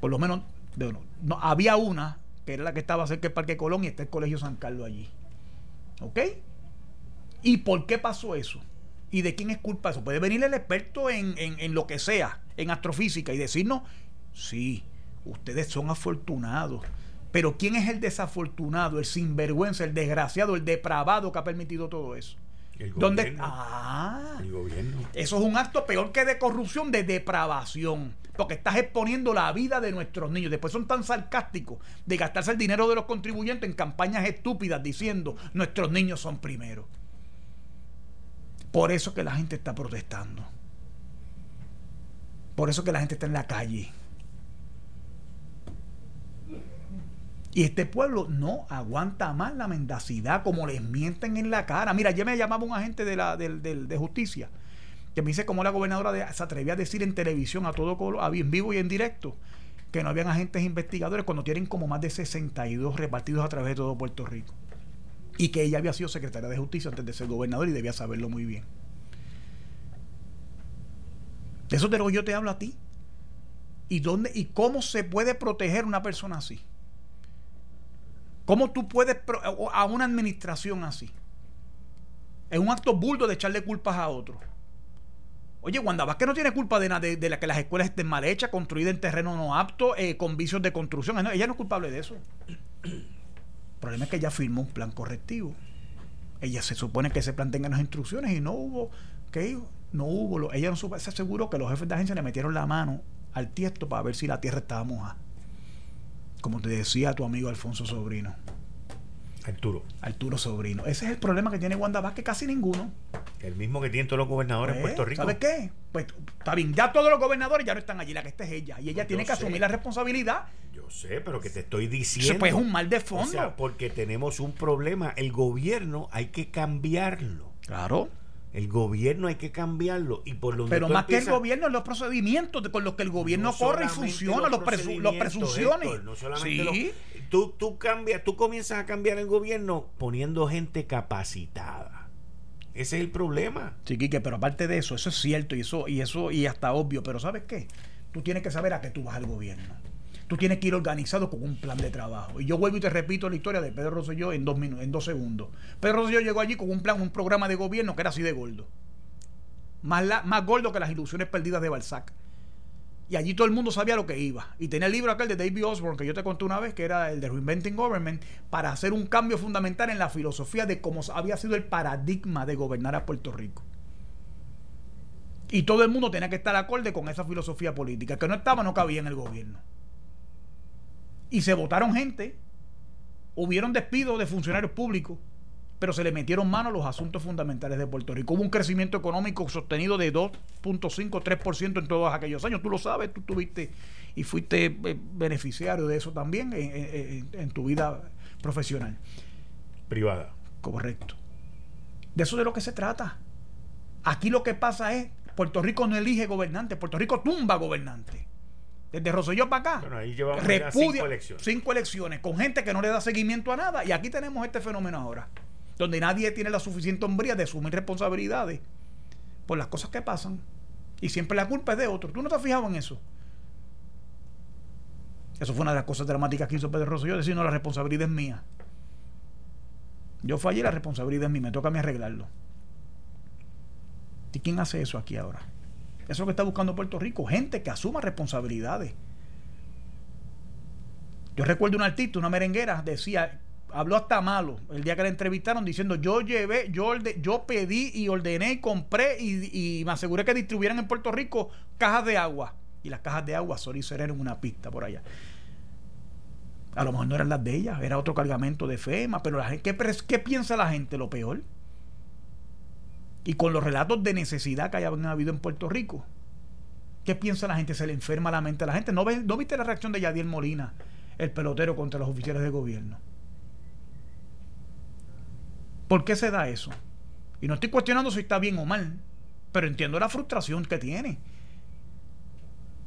Por lo menos, no, había una, que era la que estaba cerca del Parque Colón, y está el Colegio San Carlos allí. ¿Ok? ¿Y por qué pasó eso? ¿Y de quién es culpa eso? Puede venir el experto en, en lo que sea, en astrofísica, y decirnos, sí, ustedes son afortunados. Pero ¿quién es el desafortunado, el sinvergüenza, el desgraciado, el depravado que ha permitido todo eso? El ¿Dónde? Ah, el gobierno. Eso es un acto peor que de corrupción, de depravación. Porque estás exponiendo la vida de nuestros niños. Después son tan sarcásticos de gastarse el dinero de los contribuyentes en campañas estúpidas diciendo nuestros niños son primero. Por eso que la gente está protestando. Por eso que la gente está en la calle. Y este pueblo no aguanta más la mendacidad, como les mienten en la cara. Mira, ya me llamaba un agente de, la, de, justicia que me dice cómo la gobernadora se atrevía a decir en televisión a todo color, en vivo y en directo, que no habían agentes investigadores cuando tienen como más de 62 repartidos a través de todo Puerto Rico. Y que ella había sido secretaria de justicia antes de ser gobernador y debía saberlo muy bien. De eso de lo que yo te hablo a ti. ¿Y, dónde, ¿Y cómo se puede proteger una persona así? ¿Cómo tú puedes a una administración así? Es un acto burdo de echarle culpas a otro. Oye, Wanda Vázquez no tiene culpa de nada de, que las escuelas estén mal hechas, construidas en terreno no apto, eh, con vicios de construcción. Ella no es culpable de eso. El problema es que ella firmó un plan correctivo. Ella se supone que ese plan tenga las instrucciones y no hubo. ¿Qué? No hubo. ella no se aseguró que los jefes de agencia le metieron la mano al tiesto para ver si la tierra estaba mojada. Como te decía tu amigo Alfonso Sobrino. Arturo. Arturo Sobrino. Ese es el problema que tiene Wanda Vázquez, casi ninguno. El mismo que tienen todos los gobernadores en pues, Puerto Rico. ¿Sabes qué? Pues está bien, ya todos los gobernadores ya no están allí, la que esta es ella. Y ella tiene que asumir la responsabilidad. Yo sé, pero que te estoy diciendo. Eso pues es un mal de fondo. O sea, porque tenemos un problema. El gobierno hay que cambiarlo. Claro. El gobierno hay que cambiarlo y por lo Pero más que el gobierno, los procedimientos con los que el gobierno corre y funciona, los, presunciones. no solamente tú, tú cambias, tú comienzas a cambiar el gobierno poniendo gente capacitada. Ese es el problema. Sí, Quique, pero aparte de eso, eso es cierto y eso, y eso, y hasta obvio, pero ¿sabes qué? Tú tienes que saber a qué tú vas al gobierno. Tú tienes que ir organizado con un plan de trabajo. Y yo vuelvo y te repito la historia de Pedro Rosselló en dos en dos segundos. Pedro Rosselló llegó allí con un plan, un programa de gobierno que era así de gordo. Más, más gordo que las ilusiones perdidas de Balzac. Y allí todo el mundo sabía lo que iba. Y tenía el libro aquel de David Osborne, que yo te conté una vez, que era el de Reinventing Government, para hacer un cambio fundamental en la filosofía de cómo había sido el paradigma de gobernar a Puerto Rico. Y todo el mundo tenía que estar acorde con esa filosofía política. Que no estaba, no cabía en el gobierno. Y se votaron gente. Hubieron despidos de funcionarios públicos pero se le metieron mano a los asuntos fundamentales de Puerto Rico. Hubo un crecimiento económico sostenido de 2.5, 3% en todos aquellos años. Tú lo sabes, tú tuviste y fuiste eh, beneficiario de eso también en, tu vida profesional. Privada. Correcto. De eso de lo que se trata. Aquí lo que pasa es, Puerto Rico no elige gobernante, Puerto Rico tumba gobernante. Desde Roselló para acá. Bueno, ahí llevamos cinco elecciones. Cinco elecciones, con gente que no le da seguimiento a nada. Y aquí tenemos este fenómeno ahora donde nadie tiene la suficiente hombría de asumir responsabilidades por las cosas que pasan. Y siempre la culpa es de otro. ¿Tú no te has fijado en eso? Eso fue una de las cosas dramáticas que hizo Pedro Rosselló, decir, no, la responsabilidad es mía. Yo fallé, la responsabilidad es mía, me toca a mí arreglarlo. ¿Y quién hace eso aquí ahora? Eso es lo que está buscando Puerto Rico, gente que asuma responsabilidades. Yo recuerdo un artista, una merenguera, decía, habló hasta malo el día que la entrevistaron diciendo yo llevé, yo, yo pedí y ordené y compré y, me aseguré que distribuyeran en Puerto Rico cajas de agua. Y las cajas de agua solo hicieron una pista por allá. A lo mejor no eran las de ella, era otro cargamento de FEMA, pero la gente, ¿qué, ¿qué piensa la gente? Lo peor. Y con los relatos de necesidad que hayan habido en Puerto Rico, ¿qué piensa la gente? Se le enferma la mente a la gente. ¿No, ¿No viste la reacción de Yadiel Molina, el pelotero contra los oficiales de gobierno? ¿Por qué se da eso? Y no estoy cuestionando si está bien o mal, pero entiendo la frustración que tiene.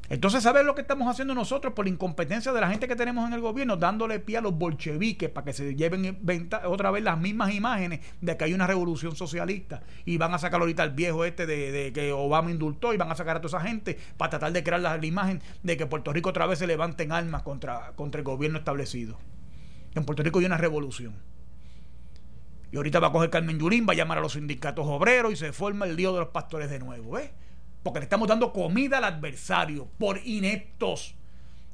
Entonces, ¿sabes lo que estamos haciendo nosotros por incompetencia de la gente que tenemos en el gobierno? Dándole pie a los bolcheviques para que se lleven otra vez las mismas imágenes de que hay una revolución socialista. Y van a sacar ahorita al viejo este de, que Obama indultó y van a sacar a toda esa gente para tratar de crear la, imagen de que Puerto Rico otra vez se levanten armas contra, contra el gobierno establecido. En Puerto Rico hay una revolución. Y ahorita va a coger Carmen Yurín, va a llamar a los sindicatos obreros y se forma el lío de los pastores de nuevo, ¿eh? Porque le estamos dando comida al adversario por ineptos.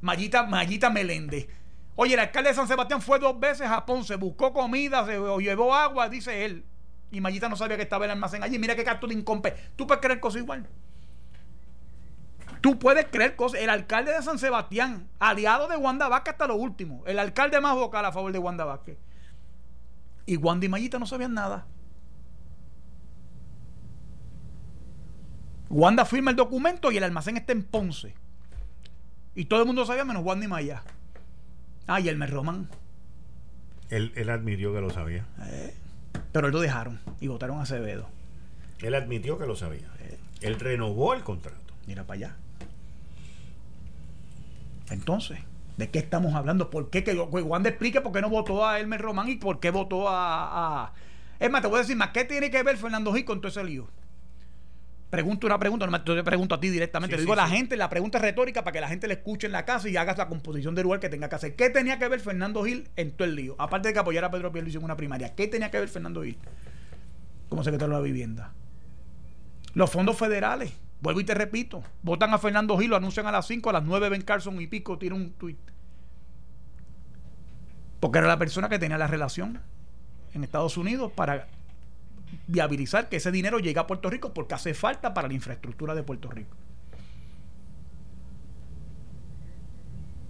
Mayita, Mayita Meléndez. Oye, el alcalde de San Sebastián fue dos veces a Ponce, buscó comida, se llevó agua, dice él. Y Mayita no sabía que estaba el almacén allí. Mira qué carto de incompe. ¿Tú puedes creer cosas igual? Tú puedes creer cosas. El alcalde de San Sebastián, aliado de Wanda Vázquez hasta lo último. El alcalde más vocal a favor de Wanda Vázquez y Wanda y Mayita no sabían nada. Wanda firma el documento y el almacén está en Ponce. Y todo el mundo sabía menos Wanda y Maya. Ah, y el Román. Él, él admitió que lo sabía. Eh, pero él lo dejaron y votaron a Acevedo. Él admitió que lo sabía. Eh. Él renovó el contrato. Mira para allá. Entonces, ¿De qué estamos hablando? ¿Por qué? Que Wanda explique por qué no votó a Elmer Román y por qué votó a, Es más, te voy a decir más. ¿Qué tiene que ver Fernando Gil con todo ese lío? Pregunto una pregunta, no me, te pregunto a ti directamente. le digo a la gente, la pregunta es retórica para que la gente le escuche en la casa y hagas la composición del lugar que tenga que hacer. ¿Qué tenía que ver Fernando Gil en todo el lío? Aparte de que apoyara a Pedro Pierluisi en una primaria. ¿Qué tenía que ver Fernando Gil como secretario de la vivienda? Los fondos federales. Vuelvo y te repito. Votan a Fernando Gil, lo anuncian a las 5, a las 9 Ben Carson y pico tiene un tuit. Porque era la persona que tenía la relación en Estados Unidos para viabilizar que ese dinero llegue a Puerto Rico porque hace falta para la infraestructura de Puerto Rico.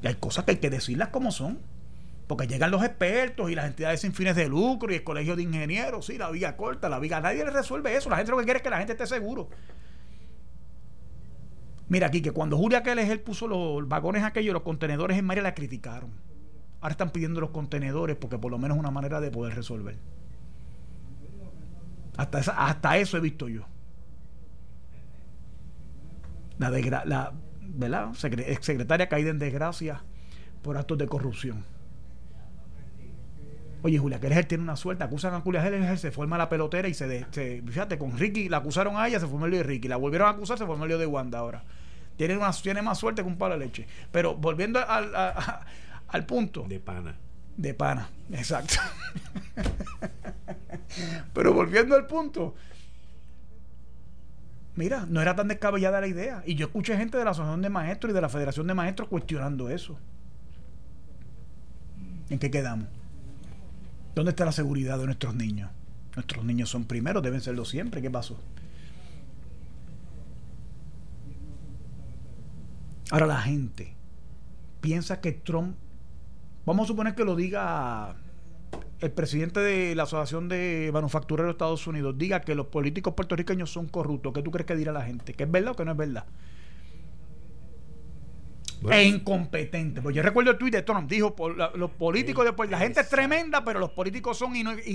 Y hay cosas que hay que decirlas como son. Porque llegan los expertos y las entidades sin fines de lucro y el colegio de ingenieros, sí, la vía corta, la vía. Nadie le resuelve eso. La gente lo que quiere es que la gente esté seguro. Mira aquí que cuando Julia Keller puso los vagones aquellos, los contenedores en María la criticaron. Ahora están pidiendo los contenedores porque por lo menos es una manera de poder resolver. Hasta, hasta eso he visto yo. La, la ¿verdad? ex secretaria caída en desgracia por actos de corrupción. Oye, Julia Keller tiene una suerte. Acusan a Julia Keller, se forma la pelotera y se, Fíjate, con Ricky la acusaron a ella, se formó el lío de Ricky. La volvieron a acusar, se formó el lío de Wanda ahora. Tiene, una, tiene más suerte que un palo de leche. Pero volviendo al, al punto. De pana. De pana, exacto. [LAUGHS] [LAUGHS] Pero volviendo al punto, mira, no era tan descabellada la idea. Y yo escuché gente de la Asociación de Maestros y de la Federación de Maestros cuestionando eso. ¿En qué quedamos? ¿Dónde está la seguridad de nuestros niños? Nuestros niños son primeros, deben serlo siempre. ¿Qué pasó? Ahora la gente piensa que Trump, vamos a suponer que lo diga el presidente de la Asociación de Manufactureros de Estados Unidos diga que los políticos puertorriqueños son corruptos, ¿qué tú crees que dirá la gente? ¿Que es verdad o que no es verdad? E incompetente. Pues yo recuerdo el tuit de Trump, dijo los políticos después, la gente es tremenda, pero los políticos son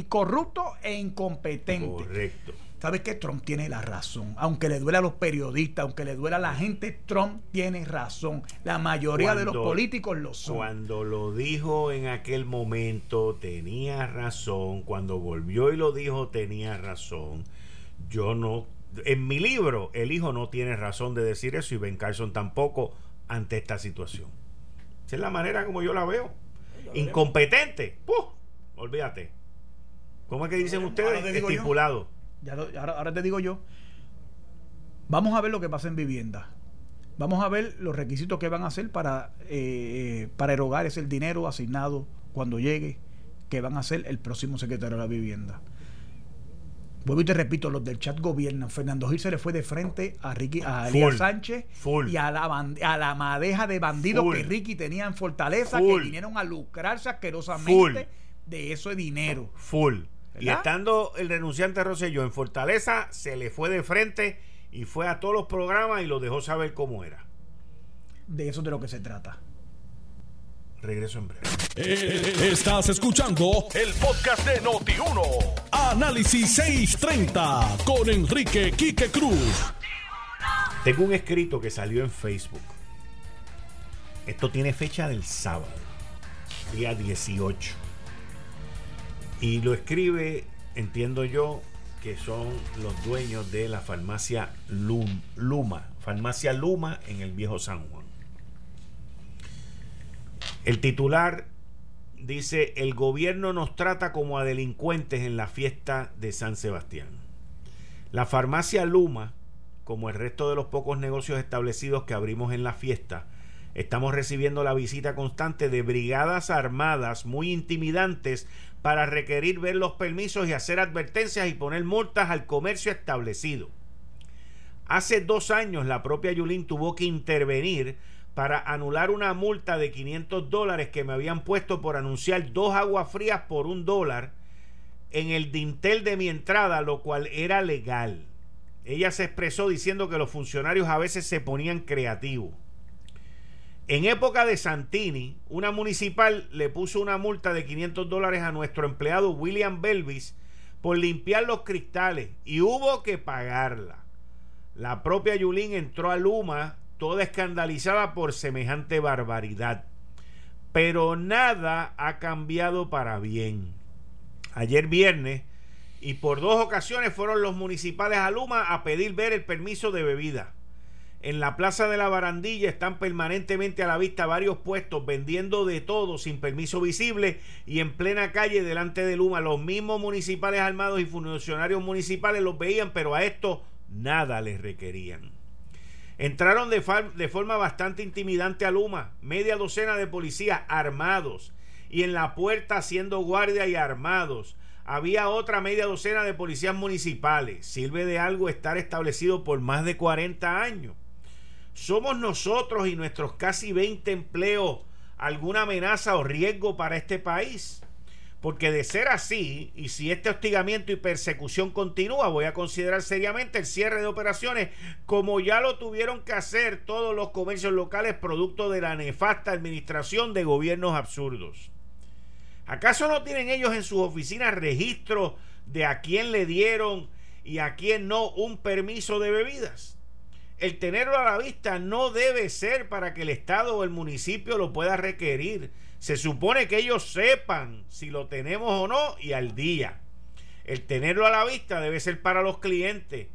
corruptos e incompetentes. Correcto. ¿Sabes qué? Trump tiene la razón. Aunque le duela a los periodistas, aunque le duela a la gente, Trump tiene razón. La mayoría de los políticos lo son. Cuando lo dijo en aquel momento, tenía razón. Cuando volvió y lo dijo, tenía razón. Yo no. En mi libro, el hijo no tiene razón de decir eso y Ben Carson tampoco ante esta situación. Esa es la manera como yo la veo. Incompetente. ¡Puh! Olvídate. ¿Cómo es que dicen ustedes? Estipulado ahora, te digo yo, vamos a ver lo que pasa en vivienda. Vamos a ver los requisitos que van a hacer para, eh, para erogar ese dinero asignado cuando llegue, que van a hacer el próximo secretario de la vivienda. Vuelvo y te repito, los del chat gobiernan. Fernando Gil se le fue de frente a Ricky, a Elías Sánchez y a la, a la madeja de bandidos que Ricky tenía en Fortaleza, que vinieron a lucrarse asquerosamente de ese dinero. Full. Y estando el renunciante Rosselló en Fortaleza, se le fue de frente y fue a todos los programas y lo dejó saber cómo era. De eso es de lo que se trata. Regreso en breve. Eh, estás escuchando el podcast de Noti1. Análisis 630 con Enrique Quique Cruz. Tengo un escrito que salió en Facebook. Esto tiene fecha del sábado, día 18 y lo escribe, entiendo yo, que son los dueños de la farmacia Luma, farmacia Luma en el viejo San Juan. El titular dice, el gobierno nos trata como a delincuentes en la fiesta de San Sebastián. La farmacia Luma, como el resto de los pocos negocios establecidos que abrimos en la fiesta, estamos recibiendo la visita constante de brigadas armadas muy intimidantes para requerir ver los permisos y hacer advertencias y poner multas al comercio establecido. Hace dos años la propia Yulín tuvo que intervenir para anular una multa de 500 dólares que me habían puesto por anunciar dos aguas frías por un dólar en el dintel de mi entrada, lo cual era legal. Ella se expresó diciendo que los funcionarios a veces se ponían creativos. En época de Santini, una municipal le puso una multa de 500 dólares a nuestro empleado William Belvis por limpiar los cristales y hubo que pagarla. La propia Yulín entró a Luma toda escandalizada por semejante barbaridad. Pero nada ha cambiado para bien. Ayer viernes y por dos ocasiones fueron los municipales a Luma a pedir ver el permiso de bebida. En la Plaza de la Barandilla están permanentemente a la vista varios puestos vendiendo de todo sin permiso visible y en plena calle delante de Luma los mismos municipales armados y funcionarios municipales los veían, pero a esto nada les requerían. Entraron de, de forma bastante intimidante a Luma, media docena de policías armados y en la puerta haciendo guardia y armados había otra media docena de policías municipales. Sirve de algo estar establecido por más de 40 años. ¿Somos nosotros y nuestros casi 20 empleos alguna amenaza o riesgo para este país? Porque de ser así, y si este hostigamiento y persecución continúa, voy a considerar seriamente el cierre de operaciones, como ya lo tuvieron que hacer todos los comercios locales producto de la nefasta administración de gobiernos absurdos. ¿Acaso no tienen ellos en sus oficinas registro de a quién le dieron y a quién no un permiso de bebidas? El tenerlo a la vista no debe ser para que el Estado o el municipio lo pueda requerir. Se supone que ellos sepan si lo tenemos o no y al día. El tenerlo a la vista debe ser para los clientes,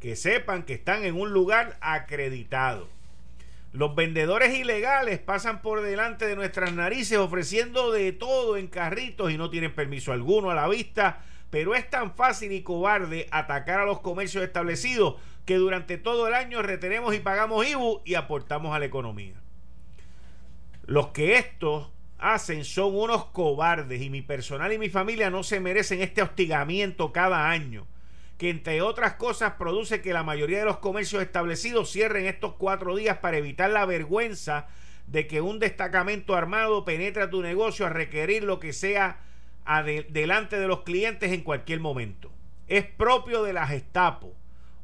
que sepan que están en un lugar acreditado. Los vendedores ilegales pasan por delante de nuestras narices ofreciendo de todo en carritos y no tienen permiso alguno a la vista, pero es tan fácil y cobarde atacar a los comercios establecidos que durante todo el año retenemos y pagamos IBU y aportamos a la economía. Los que estos hacen son unos cobardes y mi personal y mi familia no se merecen este hostigamiento cada año que entre otras cosas produce que la mayoría de los comercios establecidos cierren estos cuatro días para evitar la vergüenza de que un destacamento armado penetre a tu negocio a requerir lo que sea delante de los clientes en cualquier momento. Es propio de la Gestapo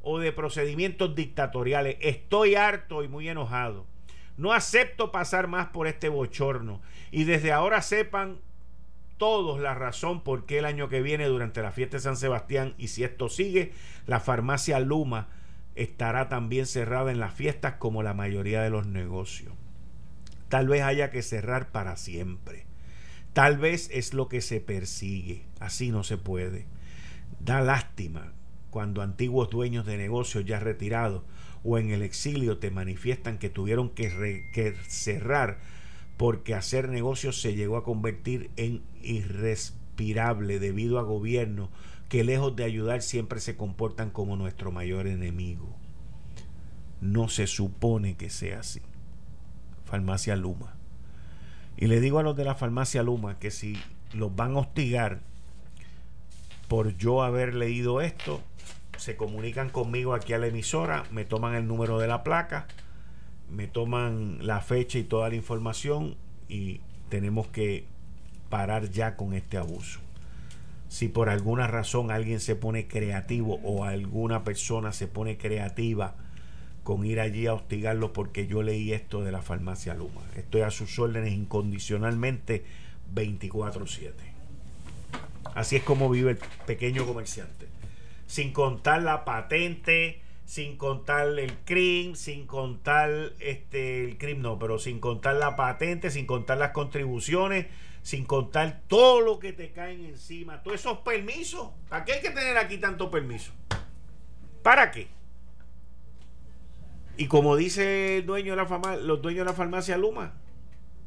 o de procedimientos dictatoriales. Estoy harto y muy enojado. No acepto pasar más por este bochorno. Y desde ahora sepan todos la razón por qué el año que viene durante la fiesta de San Sebastián y si esto sigue, la farmacia Luma estará también cerrada en las fiestas como la mayoría de los negocios. Tal vez haya que cerrar para siempre. Tal vez es lo que se persigue. Así no se puede. Da lástima cuando antiguos dueños de negocios ya retirados o en el exilio te manifiestan que tuvieron que, cerrar porque hacer negocios se llegó a convertir en irrespirable debido a gobiernos que lejos de ayudar siempre se comportan como nuestro mayor enemigo. No se supone que sea así. Farmacia Luma. Y le digo a los de la farmacia Luma que si los van a hostigar por yo haber leído esto, se comunican conmigo aquí a la emisora, me toman el número de la placa me toman la fecha y toda la información y tenemos que parar ya con este abuso. Si por alguna razón alguien se pone creativo o alguna persona se pone creativa con ir allí a hostigarlo porque yo leí esto de la farmacia Luma. Estoy a sus órdenes incondicionalmente 24/7. Así es como vive el pequeño comerciante. Sin contar la patente, sin contar el crimen, sin contar este el crimen no, pero sin contar la patente, sin contar las contribuciones, sin contar todo lo que te caen encima, todos esos permisos. ¿Para qué hay que tener aquí tanto permiso? ¿Para qué? Y como dice el dueño de la fama, los dueños de la farmacia Luma,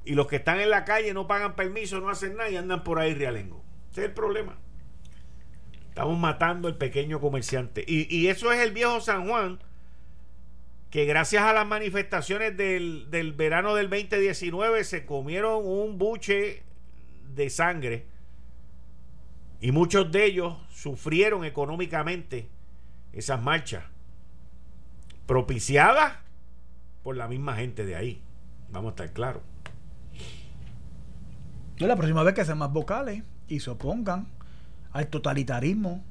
y los que están en la calle no pagan permiso, no hacen nada y andan por ahí realengo. Ese es el problema. Estamos matando al pequeño comerciante. Y, eso es el viejo San Juan, que gracias a las manifestaciones del, del verano del 2019 se comieron un buche de sangre. Y muchos de ellos sufrieron económicamente esas marchas. Propiciadas por la misma gente de ahí. Vamos a estar claros. La próxima vez que sean más vocales y se opongan al totalitarismo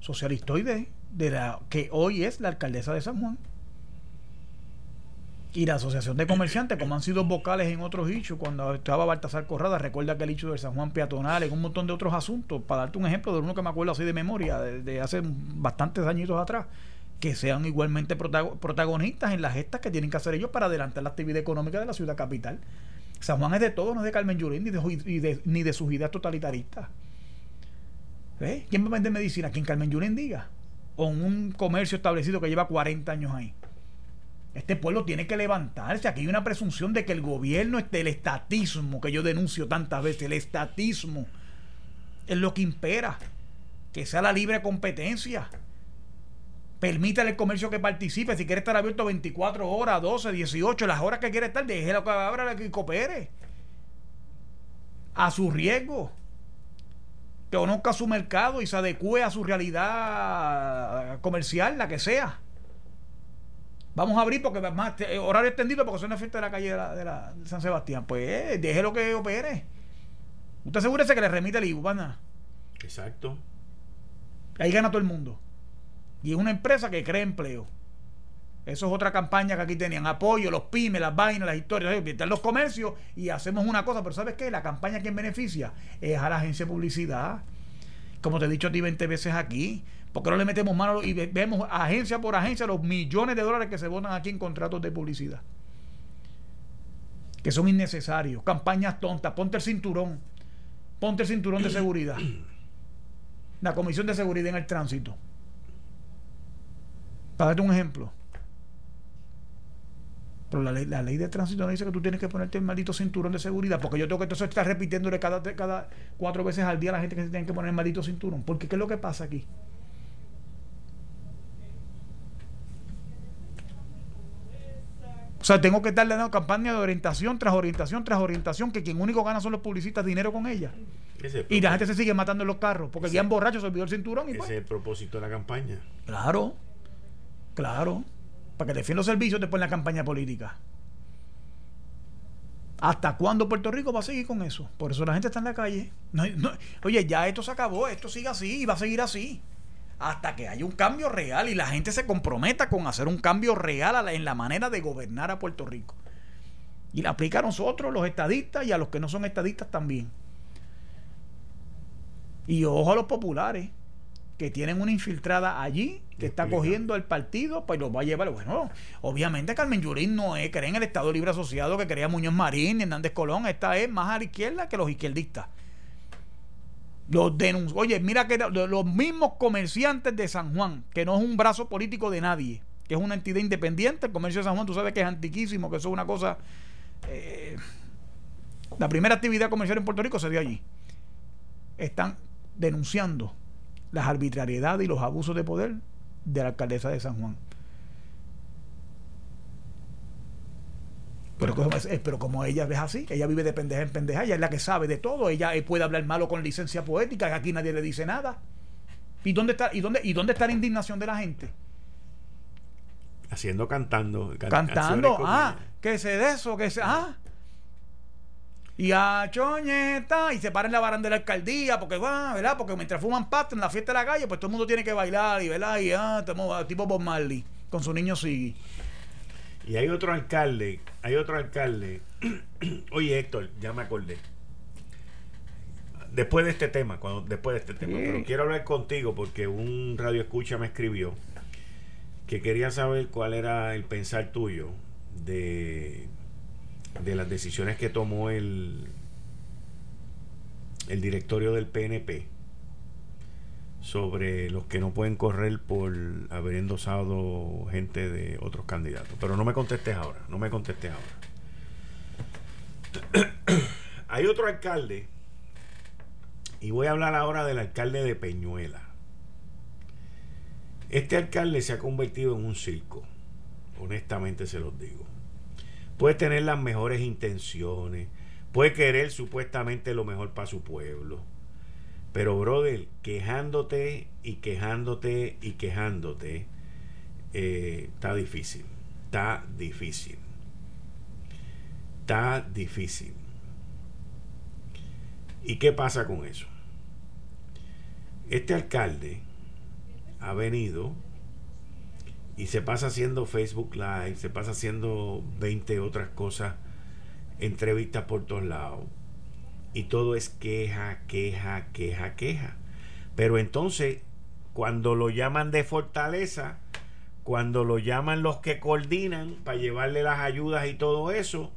socialistoide de la que hoy es la alcaldesa de San Juan. Y la Asociación de Comerciantes, como han sido vocales en otros hechos, cuando estaba Baltasar Corrada, recuerda que el hecho del San Juan peatonal, en un montón de otros asuntos, para darte un ejemplo de uno que me acuerdo así de memoria, de, hace bastantes añitos atrás, que sean igualmente protagonistas en las gestas que tienen que hacer ellos para adelantar la actividad económica de la ciudad capital. San Juan es de todo, no es de Carmen Yurín ni de, ni de sus ideas totalitaristas. ¿Eh? ¿Quién va a vender medicina? Quien Carmen Yulín diga. O un comercio establecido que lleva 40 años ahí. Este pueblo tiene que levantarse. Aquí hay una presunción de que el gobierno, el estatismo que yo denuncio tantas veces, el estatismo es lo que impera. Que sea la libre competencia. Permítale el comercio que participe. Si quiere estar abierto 24 horas, 12, 18, las horas que quiere estar, déjelo que abra que coopere. A su riesgo. Conozca su mercado y se adecue a su realidad comercial, la que sea. Vamos a abrir porque más horario extendido porque son una fiesta de la calle de, la, San Sebastián. Pues déjelo que opere. Usted asegúrese que le remite el IVU, Exacto. Ahí gana todo el mundo. Y es una empresa que crea empleo. Eso es otra campaña que aquí tenían. Apoyo, los pymes, las vainas, las historias. Están los comercios y hacemos una cosa. Pero ¿sabes qué? La campaña que beneficia es a la agencia de publicidad. Como te he dicho a ti 20 veces aquí. ¿Por qué no le metemos mano y vemos agencia por agencia los millones de dólares que se votan aquí en contratos de publicidad? Que son innecesarios. Campañas tontas. Ponte el cinturón. Ponte el cinturón de seguridad la Comisión de Seguridad en el Tránsito. Para darte un ejemplo. Pero la ley, la ley de tránsito no dice que tú tienes que ponerte el maldito cinturón de seguridad, porque yo tengo que entonces estar repitiéndole cada, cada cuatro veces al día a la gente que se tiene que poner el maldito cinturón. Porque ¿qué es lo que pasa aquí? O sea, tengo que darle una campaña de orientación tras orientación tras orientación, que quien único gana son los publicistas dinero con ella. Y la gente se sigue matando en los carros, porque ya borrachos se olvidó el cinturón. Y ese pues. es el propósito de la campaña. Claro, claro. Para que defienda los servicios después en la campaña política. ¿Hasta cuándo Puerto Rico va a seguir con eso? Por eso la gente está en la calle. oye, ya esto se acabó, esto sigue así y va a seguir así hasta que haya un cambio real y la gente se comprometa con hacer un cambio real en la manera de gobernar a Puerto Rico. Y la aplica a nosotros, los estadistas, y a los que no son estadistas también. Y ojo a los populares, que tienen una infiltrada allí, que está cogiendo el partido, pues lo va a llevar. Bueno, obviamente Carmen Yurín no es, cree en el Estado Libre Asociado que crea Muñoz Marín Hernández Colón, esta es más a la izquierda que los izquierdistas. Los Oye, mira que los mismos comerciantes de San Juan, que no es un brazo político de nadie, que es una entidad independiente, el comercio de San Juan, tú sabes que es antiquísimo, que eso es una cosa. Eh, la primera actividad comercial en Puerto Rico se dio allí. Están denunciando las arbitrariedades y los abusos de poder de la alcaldesa de San Juan. Pero, como, pero como ella es así, ella vive de pendeja en pendeja, ella es la que sabe de todo, ella puede hablar malo con licencia poética, aquí nadie le dice nada. ¿Y dónde está, y dónde, y dónde está la indignación de la gente? Haciendo cantando. cantando, ah, que se de eso, que se. Ah. Y a choñeta, y se paran la baranda de la alcaldía, porque va, ¿verdad? Porque mientras fuman pasto en la fiesta de la calle, pues todo el mundo tiene que bailar, y ¿verdad? Y ah, tipo Bob Marley, con su niño Siggy. Y hay otro alcalde, hay otro alcalde. [CLEARS THROAT] Oye, Héctor, ya me acordé. Después de este tema, cuando, después de este tema, pero quiero hablar contigo porque un radio escucha me escribió que quería saber cuál era el pensar tuyo de, de las decisiones que tomó el, el directorio del PNP sobre los que no pueden correr por haber endosado gente de otros candidatos. Pero no me contestes ahora, no me contestes ahora. [CLEARS THROAT] Hay otro alcalde, y voy a hablar ahora del alcalde de Peñuela. Este alcalde se ha convertido en un circo, honestamente se los digo. Puede tener las mejores intenciones, puede querer supuestamente lo mejor para su pueblo pero, brother, quejándote y quejándote y quejándote, eh, está difícil. Está difícil. Está difícil. ¿Y qué pasa con eso? Este alcalde ha venido y se pasa haciendo Facebook Live, se pasa haciendo 20 otras cosas, entrevistas por todos lados y todo es queja, queja, queja, queja. Pero entonces, cuando lo llaman de fortaleza, cuando lo llaman los que coordinan para llevarle las ayudas y todo eso,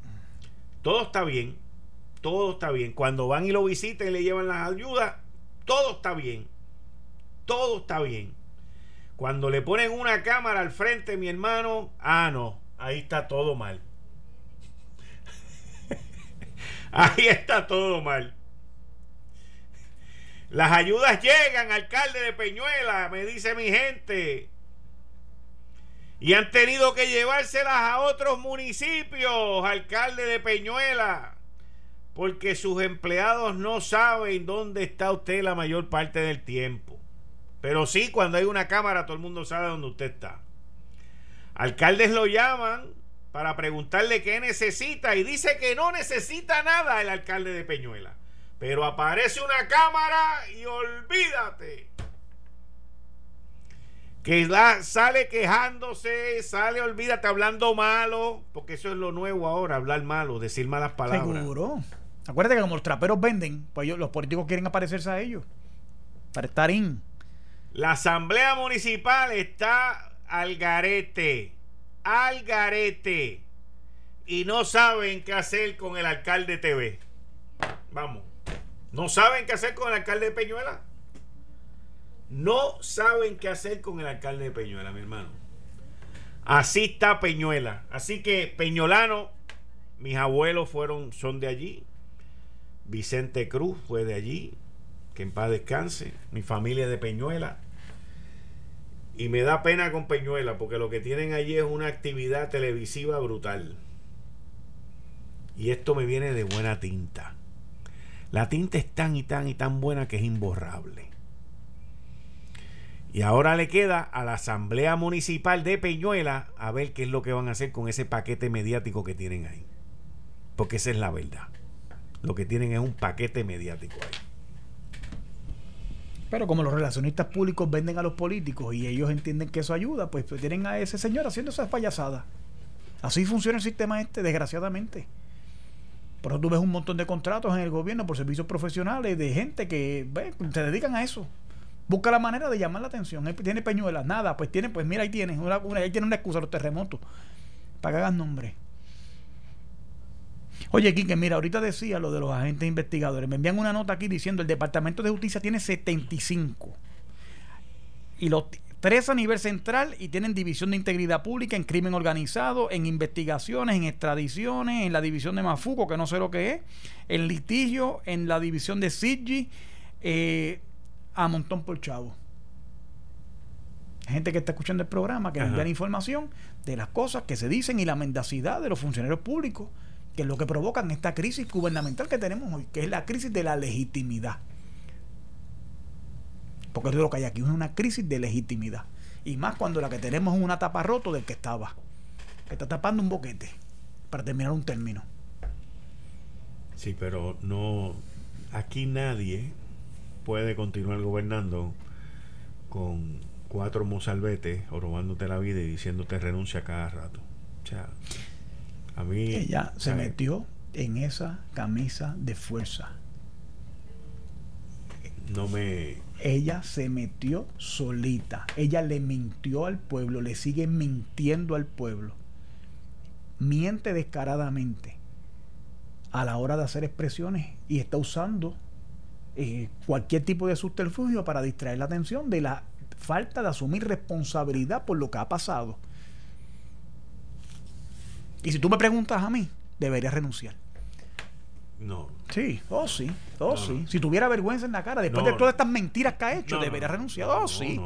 todo está bien, todo está bien. Cuando van y lo visitan y le llevan las ayudas, todo está bien. todo está bien. Cuando le ponen una cámara al frente, mi hermano, ah, no, ahí está todo mal. [LAUGHS] ahí está todo mal. Las ayudas llegan, alcalde de Peñuela, me dice mi gente. Y han tenido que llevárselas a otros municipios, alcalde de Peñuela, porque sus empleados no saben dónde está usted la mayor parte del tiempo. Pero sí, cuando hay una cámara, todo el mundo sabe dónde usted está. Alcaldes lo llaman para preguntarle qué necesita y dice que no necesita nada el alcalde de Peñuela. Pero aparece una cámara y olvídate que sale quejándose, sale, olvídate, hablando malo, porque eso es lo nuevo ahora, hablar malo, decir malas palabras. Seguro. Acuérdate que como los traperos venden, pues los políticos quieren aparecerse a ellos, para estar in. La asamblea municipal está al garete, al garete, y no saben qué hacer con el alcalde TV. Vamos, ¿no saben qué hacer con el alcalde de Peñuela? No saben qué hacer con el alcalde de Peñuela, mi hermano. Así está Peñuela. Así que Peñolano, mis abuelos fueron, son de allí. Vicente Cruz fue de allí. Que en paz descanse. Mi familia de Peñuela. Y me da pena con Peñuela porque lo que tienen allí es una actividad televisiva brutal. Y esto me viene de buena tinta. La tinta es tan y tan y tan buena que es imborrable. Y ahora le queda a la Asamblea Municipal de Peñuela a ver qué es lo que van a hacer con ese paquete mediático que tienen ahí. Porque esa es la verdad. Lo que tienen es un paquete mediático ahí. Pero como los relacionistas públicos venden a los políticos y ellos entienden que eso ayuda, pues, tienen a ese señor haciendo esas payasadas. Así funciona el sistema este, desgraciadamente. Por eso tú ves un montón de contratos en el gobierno por servicios profesionales de gente que se dedican a eso. Busca la manera de llamar la atención. tiene peñuelas, nada, pues tiene, pues mira, ahí tienes, una, ahí tiene una excusa los terremotos. Para que hagas nombre. Oye, Quique, mira, ahorita decía lo de los agentes investigadores. Me envían una nota aquí diciendo el Departamento de Justicia tiene 75. Y los tres a nivel central y tienen división de integridad pública en crimen organizado, en investigaciones, en extradiciones, en la división de Mafuco, que no sé lo que es, en litigio, en la división de SIGI, eh, a montón por chavo. Gente que está escuchando el programa, que nos información de las cosas que se dicen y la mendacidad de los funcionarios públicos, que es lo que provocan esta crisis gubernamental que tenemos hoy, que es la crisis de la legitimidad. Porque todo lo que hay aquí es una crisis de legitimidad. Y más cuando la que tenemos es una tapa roto del que estaba. Que está tapando un boquete para terminar un término. Sí, pero no. Aquí nadie puede continuar gobernando con cuatro mozalbetes robándote la vida y diciéndote renuncia cada rato. O sea, a mí. Ella se metió en esa camisa de fuerza. No me. Ella se metió solita. Ella le mintió al pueblo, le sigue mintiendo al pueblo. Miente descaradamente a la hora de hacer expresiones y está usando eh, cualquier tipo de subterfugio para distraer la atención de la falta de asumir responsabilidad por lo que ha pasado. Y si tú me preguntas a mí, debería renunciar. No. Sí, oh sí, oh sí. Si tuviera vergüenza en la cara, después de todas estas mentiras que ha hecho, debería renunciar. oh sí.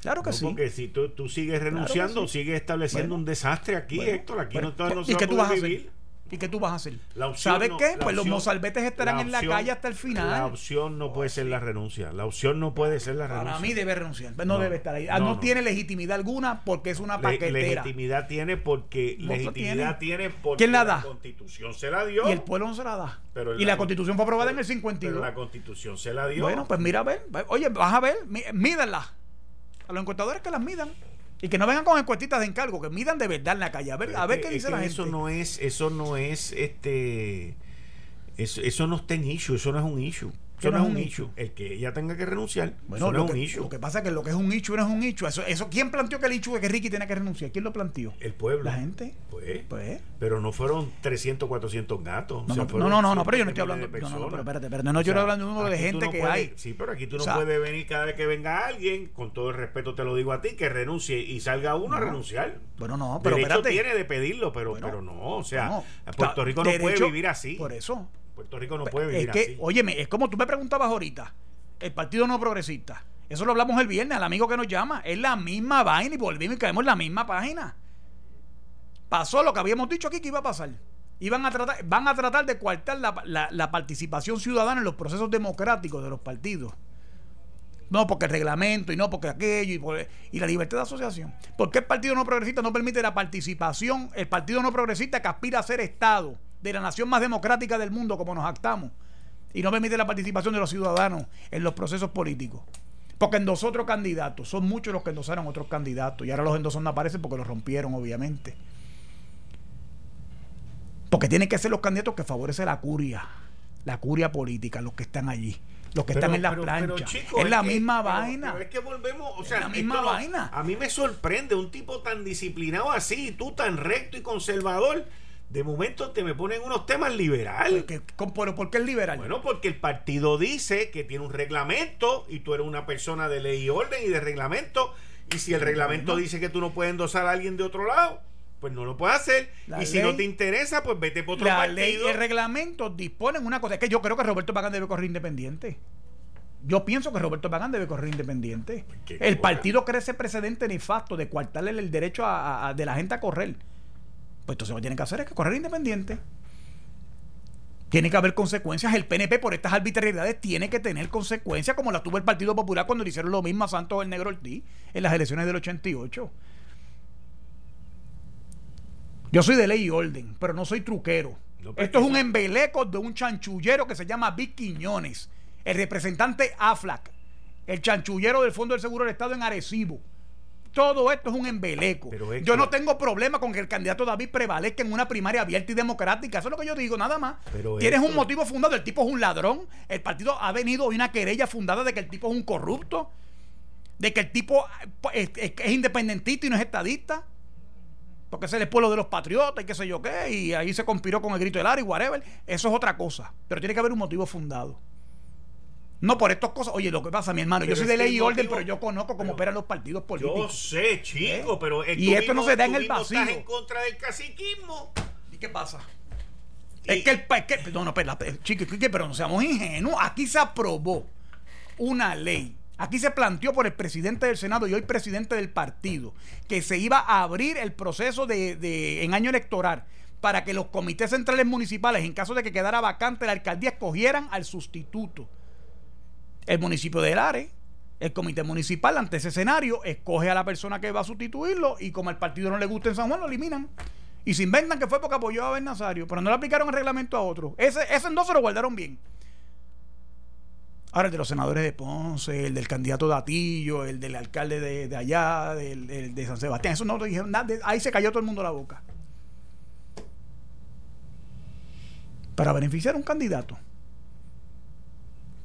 Claro que sí. Porque si tú, tú sigues renunciando, sigues estableciendo un desastre aquí, Héctor. Aquí no, no, ¿Y qué tú vas a hacer? ¿Y qué tú vas a hacer? ¿Sabes qué? Pues los mozalbetes estarán en la calle hasta el final. La opción no puede ser la renuncia. La opción no puede ser la renuncia. Para mí debe renunciar. No, debe estar ahí. No, tiene legitimidad alguna porque es una paquetera. legitimidad tiene porque. legitimidad tiene, porque. ¿Quién la da? La constitución se la dio. Y el pueblo no se la da. y la, constitución fue aprobada en el 52. Pero la constitución se la dio. Bueno, pues mira a ver. Oye, vas a ver. Mídanla. A los encuestadores que las midan. Y que no vengan con encuestitas de encargo, que midan de verdad en la calle. A ver, a ver qué dice la gente. Eso no es, eso no es este. Eso, eso no está en issue, eso no es un issue. O ¿Qué Eso no no es un issue. El que ella tenga que renunciar, Bueno, eso no lo, es un issue. lo que pasa es que lo que es un issue no es un issue. Eso, eso, ¿Quién planteó que el issue es que Ricky tiene que renunciar? ¿Quién lo planteó? El pueblo. La gente. Pues, Pues. pero no fueron 300, 400 gatos. No, o sea, no, no, no, no, pero yo no estoy de hablando. miles No, no, personas. pero espérate, espérate. No, yo estoy hablando de un número de gente no que puedes- hay. Sí, pero aquí tú O no sea, puedes venir cada vez que venga alguien, con todo el respeto te lo digo a ti, que renuncie y salga uno a renunciar. Bueno, no, pero Derecho espérate. tiene de pedirlo, pero, Bueno, pero no, o sea, No, Puerto Rico no puede vivir así. Por eso. Puerto Rico no puede vivir es que, así. óyeme, es como tú me preguntabas ahorita, el Partido No Progresista. Eso lo hablamos el viernes al amigo que nos llama. Es la misma vaina y volvimos y caemos en la misma página. Pasó lo que habíamos dicho aquí que iba a pasar. Iban a tratar, van a tratar de coartar la, la- la participación ciudadana en los procesos democráticos de los partidos. No porque el reglamento y no porque aquello y, por- y la libertad de asociación. ¿Por qué el Partido No Progresista no permite la participación? El Partido No Progresista que aspira a ser Estado de la nación más democrática del mundo, como nos actamos, y no permite la participación de los ciudadanos en los procesos políticos. Porque endosó otro candidato. Son muchos los que endosaron otros candidatos. Y ahora los endosos no aparecen porque los rompieron, obviamente. Porque tienen que ser los candidatos que favorecen la curia, la curia política, los que están allí, los que Pero- están en la pero- plancha. pero, chico, es la misma vaina. pero es que volvemos, o Es la misma vaina. A mí me sorprende un tipo tan disciplinado así, tú tan recto y conservador. De momento te me ponen unos temas liberales. Que- con- pero ¿Por qué es liberal? Bueno, porque el partido dice que tiene un reglamento y tú eres una persona de ley y orden y de reglamento. Y si el reglamento dice que tú no puedes endosar a alguien de otro lado, pues no lo puedes hacer. La y si no te interesa, pues vete por otro la partido. ley y el reglamento disponen una cosa. Es que yo creo que Roberto Pagán debe correr independiente. Yo pienso que Roberto Pagán debe correr independiente. ¿Qué El partido cree ese precedente nefasto de coartarle el derecho a- a- de la gente a correr. Pues entonces lo que tienen que hacer es que correr independiente. Tiene que haber consecuencias. El PNP por estas arbitrariedades tiene que tener consecuencias como las tuvo el Partido Popular cuando le hicieron lo mismo a Santos el Negro Ortiz en las elecciones del 88. Yo soy de ley y orden, pero no soy truquero. No, pero Esto es un embeleco de un chanchullero que se llama Vic Quiñones, el representante AFLAC, el chanchullero del Fondo del Seguro del Estado en Arecibo. Todo esto es un embeleco. Pero, yo no tengo problema con que el candidato David prevalezca en una primaria abierta y democrática. Eso es lo que yo digo, nada más. Pero, Tienes un motivo fundado. El tipo es un ladrón. El partido ha venido hoy una querella fundada de que el tipo es un corrupto. De que el tipo eh, es, es- es independentista y no es estadista. Porque ese es el pueblo de los patriotas y qué sé yo qué. Y ahí se conspiró con el grito del y whatever. Eso es otra cosa. Pero tiene que haber un motivo fundado. No por estas cosas. Oye, lo que pasa, mi hermano, yo Pero soy de ley y orden, pero yo conozco cómo pero- operan los partidos Yo políticos. sé, chico, ¿Eh? pero Y esto no se da en el mismo Estás vacío. en contra del caciquismo. ¿Y qué pasa? Y- Es que el es que, no, no, chique, chique, pero no seamos ingenuos. Aquí se aprobó una ley. Aquí se planteó por el presidente del Senado y hoy presidente del partido que se iba a abrir el proceso de, de- en año electoral para que los comités centrales municipales, en caso de que quedara vacante la alcaldía, escogieran al sustituto. El municipio de Lares, el comité municipal ante ese escenario, escoge a la persona que va a sustituirlo y como al partido no le gusta en San Juan, lo eliminan. Y se inventan que fue porque apoyó a Ben Nazario, pero no le aplicaron el reglamento a otro. Ese, ese se lo guardaron bien. Ahora el de los senadores de Ponce, el del candidato Datillo, el del alcalde de, de allá, del, del- de San Sebastián, eso no lo dijeron nada, de- ahí se cayó todo el mundo la boca. Para beneficiar a un candidato.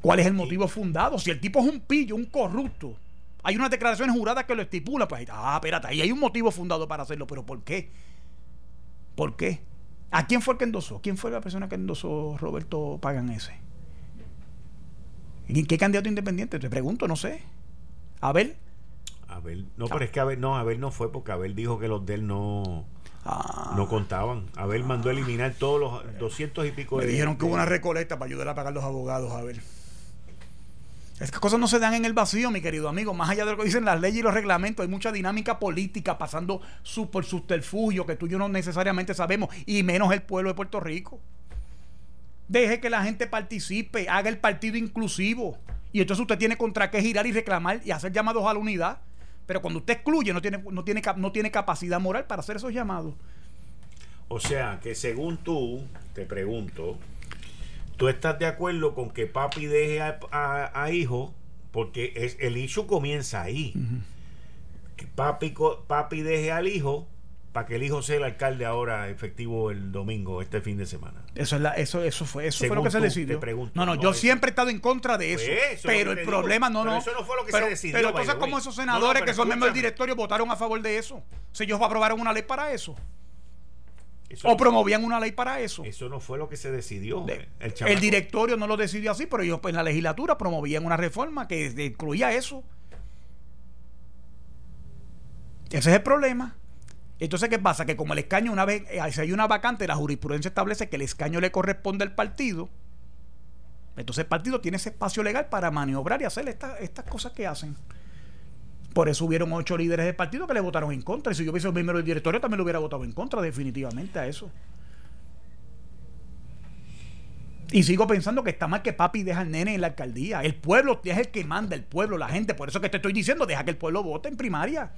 ¿Cuál es el motivo fundado? Si el tipo es un pillo, un corrupto, hay unas declaraciones juradas que lo estipulan, pues ah, espérate, ahí hay un motivo fundado para hacerlo, pero ¿por qué? ¿Por qué? ¿A quién fue el que endosó? ¿Quién fue la persona que endosó Roberto Pagan ese? ¿Y qué candidato independiente? Te pregunto, no sé. A ver. Abel, no, pero es que Abel no, Abel no fue porque Abel dijo que los de él no, Ah, no contaban. Abel mandó a eliminar todos los 200 y pico me de. dijeron que hubo de- una recolecta para ayudar a pagar los abogados, a ver. Estas cosas no se dan en el vacío, mi querido amigo. Más allá de lo que dicen las leyes y los reglamentos, hay mucha dinámica política pasando su, por subterfugio que tú y yo no necesariamente sabemos, y menos el pueblo de Puerto Rico. Deje que la gente participe, haga el partido inclusivo. Y entonces usted tiene contra qué girar y reclamar y hacer llamados a la unidad. Pero cuando usted excluye, no tiene, no tiene, no tiene capacidad moral para hacer esos llamados. O sea, que según tú, te pregunto, ¿tú estás de acuerdo con que papi deje a, a- a hijo? Porque es, el issue comienza ahí. Que papi, papi deje al hijo para que el hijo sea el alcalde ahora efectivo el domingo, este fin de semana. Eso es la, eso, eso fue, eso fue lo que se decidió. pregunto, no, no, no, yo eso- siempre he estado en contra de eso. Pues, eso pero el problema, digo. no, Pero no. eso no fue lo que se decidió, Pero entonces, como esos No, no, senadores que son miembros del directorio votaron a favor de eso. Si ellos aprobaron una ley para eso. Eso, O promovían una ley para eso. eso no fue lo que se decidió. De- el, directorio no lo decidió así, pero ellos pues, en la legislatura promovían una reforma que incluía eso. Ese es el problema. Entonces, ¿qué pasa? Que como el escaño, una vez, eh, si hay una vacante, la jurisprudencia establece que el escaño le corresponde al partido. Entonces el partido tiene ese espacio legal para maniobrar y hacer esta- estas cosas que hacen. Por eso hubieron ocho líderes del partido que le votaron en contra. Y si yo hubiese sido miembro del directorio, también lo hubiera votado en contra, definitivamente, a eso. Y sigo pensando que está mal que papi deja al nene en la alcaldía. El pueblo es el que manda, el pueblo, la gente. Por eso que te estoy diciendo, deja que el pueblo vote en primaria.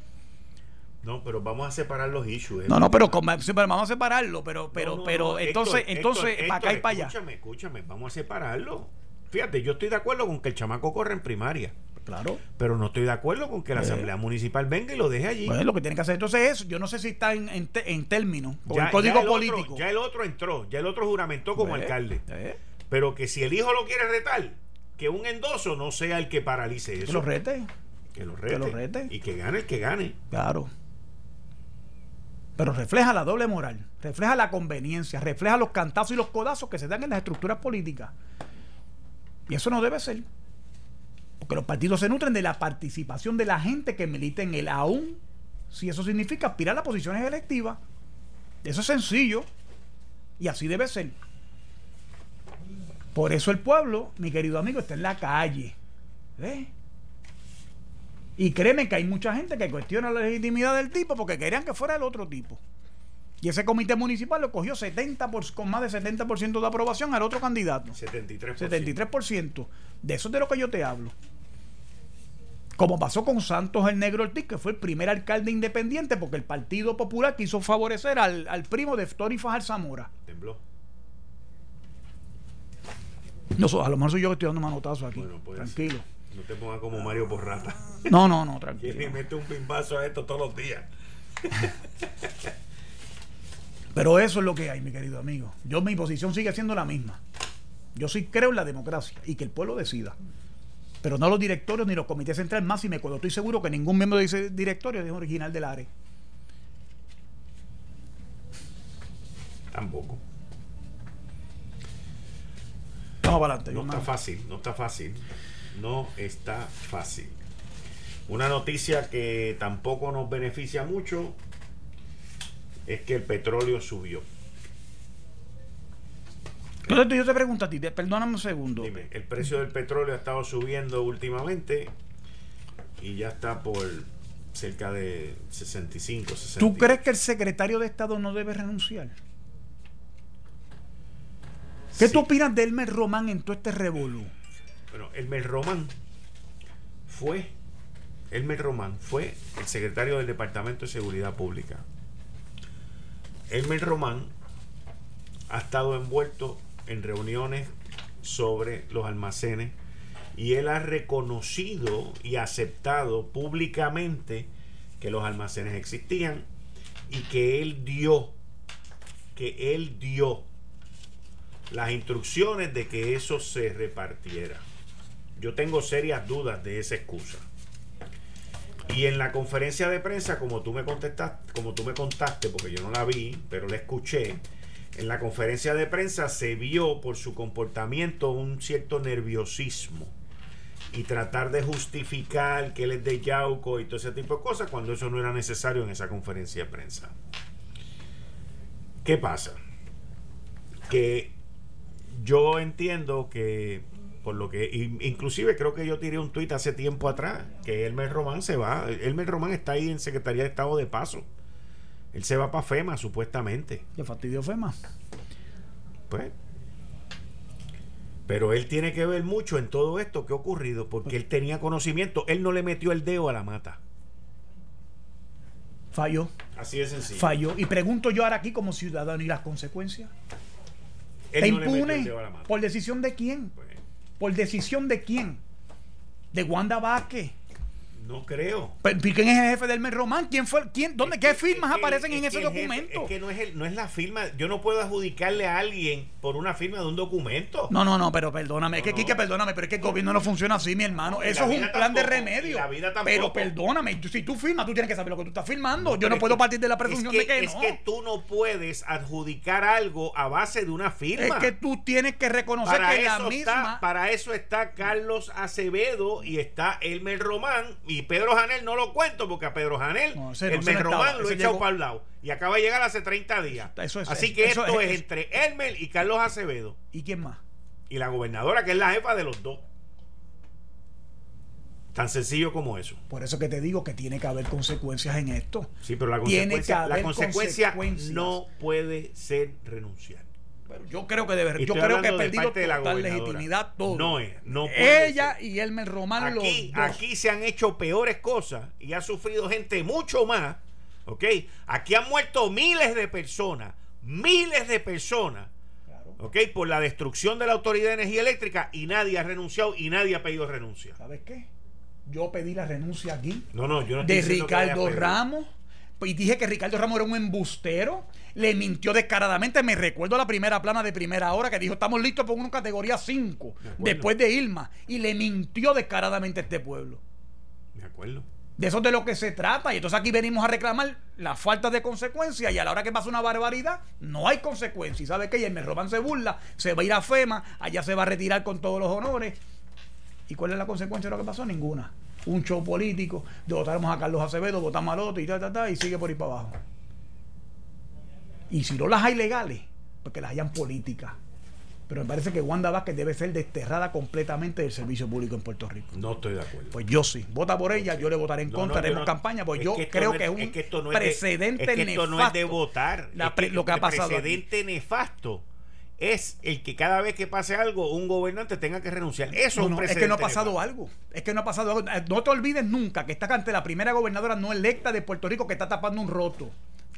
No, pero vamos a separar los issues. ¿eh? No, no, pero, vamos a separarlo. Pero, pero, No, no, pero, no, entonces, Héctor, entonces, Héctor, para acá y para allá. Escúchame, escúchame, vamos a separarlo. Fíjate, yo estoy de acuerdo con que el chamaco corra en primaria, Claro. pero no estoy de acuerdo con que la Eh. Asamblea Municipal venga y lo deje allí. Pues lo que tienen que hacer entonces es, yo no sé si está en, en, te- en términos, con Ya- el código ya el otro- político. ya el otro entró, ya el otro juramentó como Eh, alcalde. eh, Pero que si el hijo lo quiere retar, que un endoso no sea el que paralice eso. que lo rete, Que lo que rete. lo rete. Y que gane el que gane. claro. Pero refleja la doble moral, refleja la conveniencia, refleja los cantazos y los codazos que se dan en las estructuras políticas. Y eso no debe ser. Porque los partidos se nutren de la participación de la gente que milita en él, aún si eso significa aspirar a posiciones electivas. Eso es sencillo. Y así debe ser. Por eso el pueblo, mi querido amigo, está en la calle. ¿Ves? Y créeme que hay mucha gente que cuestiona la legitimidad del tipo porque querían que fuera el otro tipo. Y ese comité municipal lo cogió 70 por- con más de 70% de aprobación al otro candidato. 73%. 73%. De eso es de lo que yo te hablo. Como pasó con Santos el Negro Ortiz, que fue el primer alcalde independiente porque el Partido Popular quiso favorecer al, al primo de Tony Fajar Zamora. Tembló. No, a lo mejor soy yo que estoy dando manotazos aquí. Bueno, pues. Tranquilo. No te pongas como Mario Porrata. No, no, no, Y tranquilo. [LAUGHS] mete un pimbazo a esto todos los días. [LAUGHS] Pero eso es lo que hay, mi querido amigo. Yo mi posición sigue siendo la misma. Yo sí creo en la democracia y que el pueblo decida. Pero no los directorios ni los comités centrales más y me cuando estoy seguro que ningún miembro de ese directorio es original del ARE. Tampoco. Vamos para adelante. No está fácil, no está fácil. No está fácil. Una noticia que tampoco nos beneficia mucho es que el petróleo subió. Entonces yo te pregunto a ti, perdóname un segundo. Dime, el precio del petróleo ha estado subiendo últimamente y ya está por cerca de 65, 60. ¿Tú crees que el secretario de Estado no debe renunciar? ¿Qué Sí. tú opinas de Elmer Román en todo este revolú? Bueno, Elmer Román fue, Elmer Román fue el secretario del Departamento de Seguridad Pública. Elmer Román ha estado envuelto en reuniones sobre los almacenes y él ha reconocido y aceptado públicamente que los almacenes existían y que él dio, que él dio las instrucciones de que eso se repartiera. Yo tengo serias dudas de esa excusa. Y en la conferencia de prensa, como tú me contestaste, como tú me contaste, porque yo no la vi, pero la escuché, en la conferencia de prensa se vio por su comportamiento un cierto nerviosismo y tratar de justificar que él es de Yauco y todo ese tipo de cosas cuando eso no era necesario en esa conferencia de prensa. ¿Qué pasa? Que yo entiendo que por lo que in- inclusive creo que yo tiré un tuit hace tiempo atrás que Elmer Román se va Elmer Román está ahí en Secretaría de Estado de paso él se va para FEMA supuestamente ¿Qué fastidio FEMA? pues pero él tiene que ver mucho en todo esto que ha ocurrido porque él tenía conocimiento él no le metió el dedo a la mata Falló. así de sencillo Falló. Y pregunto yo ahora aquí como ciudadano y las consecuencias. él ¿Te no le metió el impune? dedo a la mata ¿Por decisión de quién? Pues, ¿Por decisión de quién? ¿De Wanda Vázquez? No creo. Pero, ¿Quién es el jefe del Mer Román? ¿Quién fue? ¿Quién, ¿Dónde? Es ¿Qué que- firmas es que- aparecen es en ese el jefe- documento? es que no es, el- no es la firma. Yo no puedo adjudicarle a alguien por una firma de un documento. No, no, no, pero perdóname, es que Quique, perdóname, pero es que el gobierno no funciona así, mi hermano. Eso es un plan de remedio. la vida tampoco. Pero perdóname, si tú firmas, tú tienes que saber lo que tú estás firmando. Yo no puedo partir de la es presunción que, de que es no. que tú no puedes adjudicar algo a base de una firma. Es que tú tienes que reconocer para que la misma. está, para eso está Carlos Acevedo y está Elmer Román y Pedro Janel no lo cuento porque a Pedro Janel No, ese ese no Román estaba, lo he echado para el lado y acaba de llegar hace 30 días. Eso es- Así que eso esto es- es, entre Elmer y Carlos Acevedo ¿Y quién más? y la gobernadora que es la jefa de los dos. Tan sencillo como eso. Por eso que te digo que tiene que haber consecuencias en esto. Sí, pero la Tiene consecuencia, la consecuencia no puede ser renunciar. Pero yo creo que debe, yo creo que he perdido de la total gobernadora. legitimidad todo. No es, no puede Ella ser. y Elmer Román Aquí, los dos. aquí se han hecho peores cosas y ha sufrido gente mucho más. ¿Ok? Aquí han muerto miles de personas, miles de personas. Claro. ¿Ok? Por la destrucción de la Autoridad de Energía Eléctrica y nadie ha renunciado y nadie ha pedido renuncia. ¿Sabes qué? Yo pedí la renuncia aquí No, no, yo no estoy de Ricardo. Ramos. Y dije que Ricardo Ramos era un embustero. Le mintió descaradamente. Me recuerdo la primera plana de primera hora que dijo: Estamos listos para una categoría 5 De acuerdo. después de Irma. Y le mintió descaradamente a este pueblo. De acuerdo. De eso es de lo que se trata. Y entonces aquí venimos a reclamar la falta de consecuencias. Y a la hora que pasa una barbaridad, no hay consecuencias. ¿Y sabe qué? Y el me roban se burla, se va a ir a FEMA, allá se va a retirar con todos los honores. ¿Y cuál es la consecuencia de lo que pasó? Ninguna. Un show político, de votamos a Carlos Acevedo, votamos al otro y ta, ta, ta, y sigue por ahí para abajo. Y si no las hay legales, pues que las hayan políticas. Pero me parece que Wanda Vázquez debe ser desterrada completamente del servicio público en Puerto Rico. No estoy de acuerdo. Pues yo sí. Vota por ella, yo le votaré en No, contra, no, haremos no- campaña, pues es yo que creo que es un que esto no es de- precedente es que esto no es de votar. La Es lo que ha el pasado aquí. precedente nefasto es el que cada vez que pase algo, un gobernante tenga que renunciar. Eso No, es un es que no ha pasado nefasto. algo. Es que no ha pasado algo. No te olvides nunca que estás ante la primera gobernadora no electa de Puerto Rico que está tapando un roto.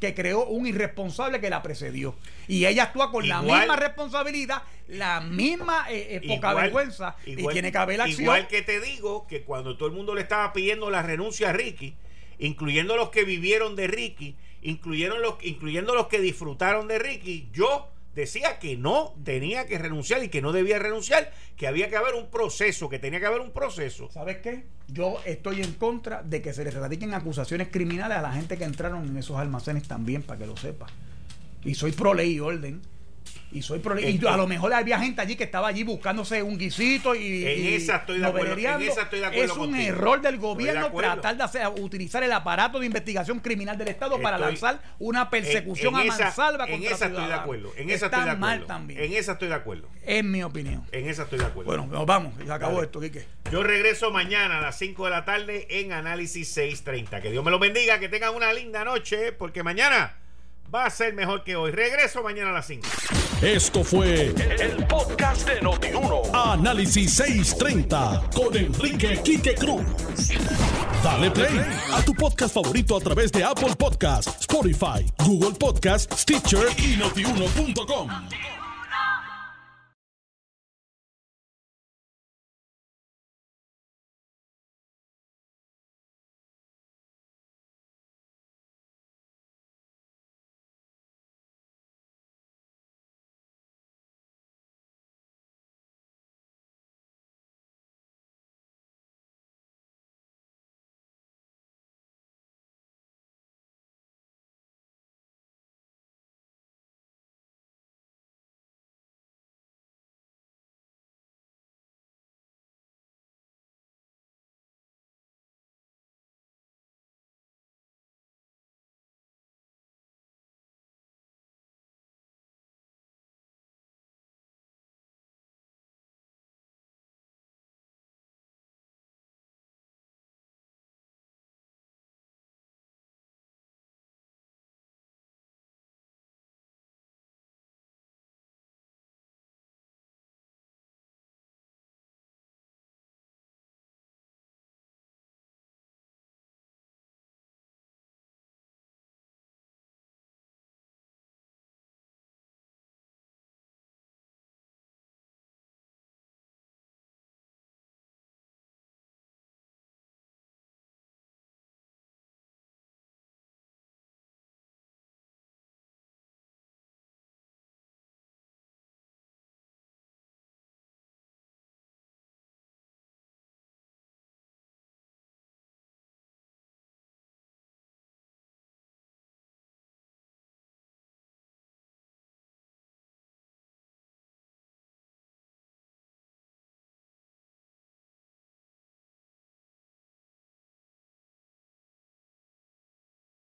Que creó un irresponsable que la precedió. Y ella actúa con la misma responsabilidad, la misma eh, eh, poca Igual- vergüenza. y tiene que haber acción. Igual que te digo que cuando todo el mundo le estaba pidiendo la renuncia a Ricky, incluyendo los que vivieron de Ricky, incluyendo los, incluyendo los que disfrutaron de Ricky, yo decía que no tenía que renunciar y que no debía renunciar, que había que haber un proceso, que tenía que haber un proceso. ¿Sabes qué? Yo estoy en contra de que se les radiquen acusaciones criminales a la gente que entraron en esos almacenes también, para que lo sepa. Y soy pro ley y orden. Y soy pro ley. Y En- a lo mejor había gente allí que estaba allí buscándose un guisito y. En y esa estoy de acuerdo, noveleando. en esa estoy de acuerdo Es un contigo. error del de gobierno tratar de hacer, utilizar el aparato de investigación criminal del Estado para lanzar una persecución En- en a mansalva En contra esa estoy de acuerdo. En esa Está estoy de acuerdo. mal también. En esa estoy de acuerdo. En mi opinión. En esa estoy de acuerdo. Bueno, nos vamos. Se acabó Dale. esto, Quique. Yo regreso mañana a las 5 de la tarde en Análisis 630. Que Dios me lo bendiga, que tengan una linda noche, porque mañana va a ser mejor que hoy. Regreso mañana a las 5. Esto fue el, el podcast de Notiuno. Análisis 630 con Enrique Quique Cruz. Dale play a tu podcast favorito a través de Apple Podcasts, Spotify, Google Podcasts, Stitcher y notiuno.com.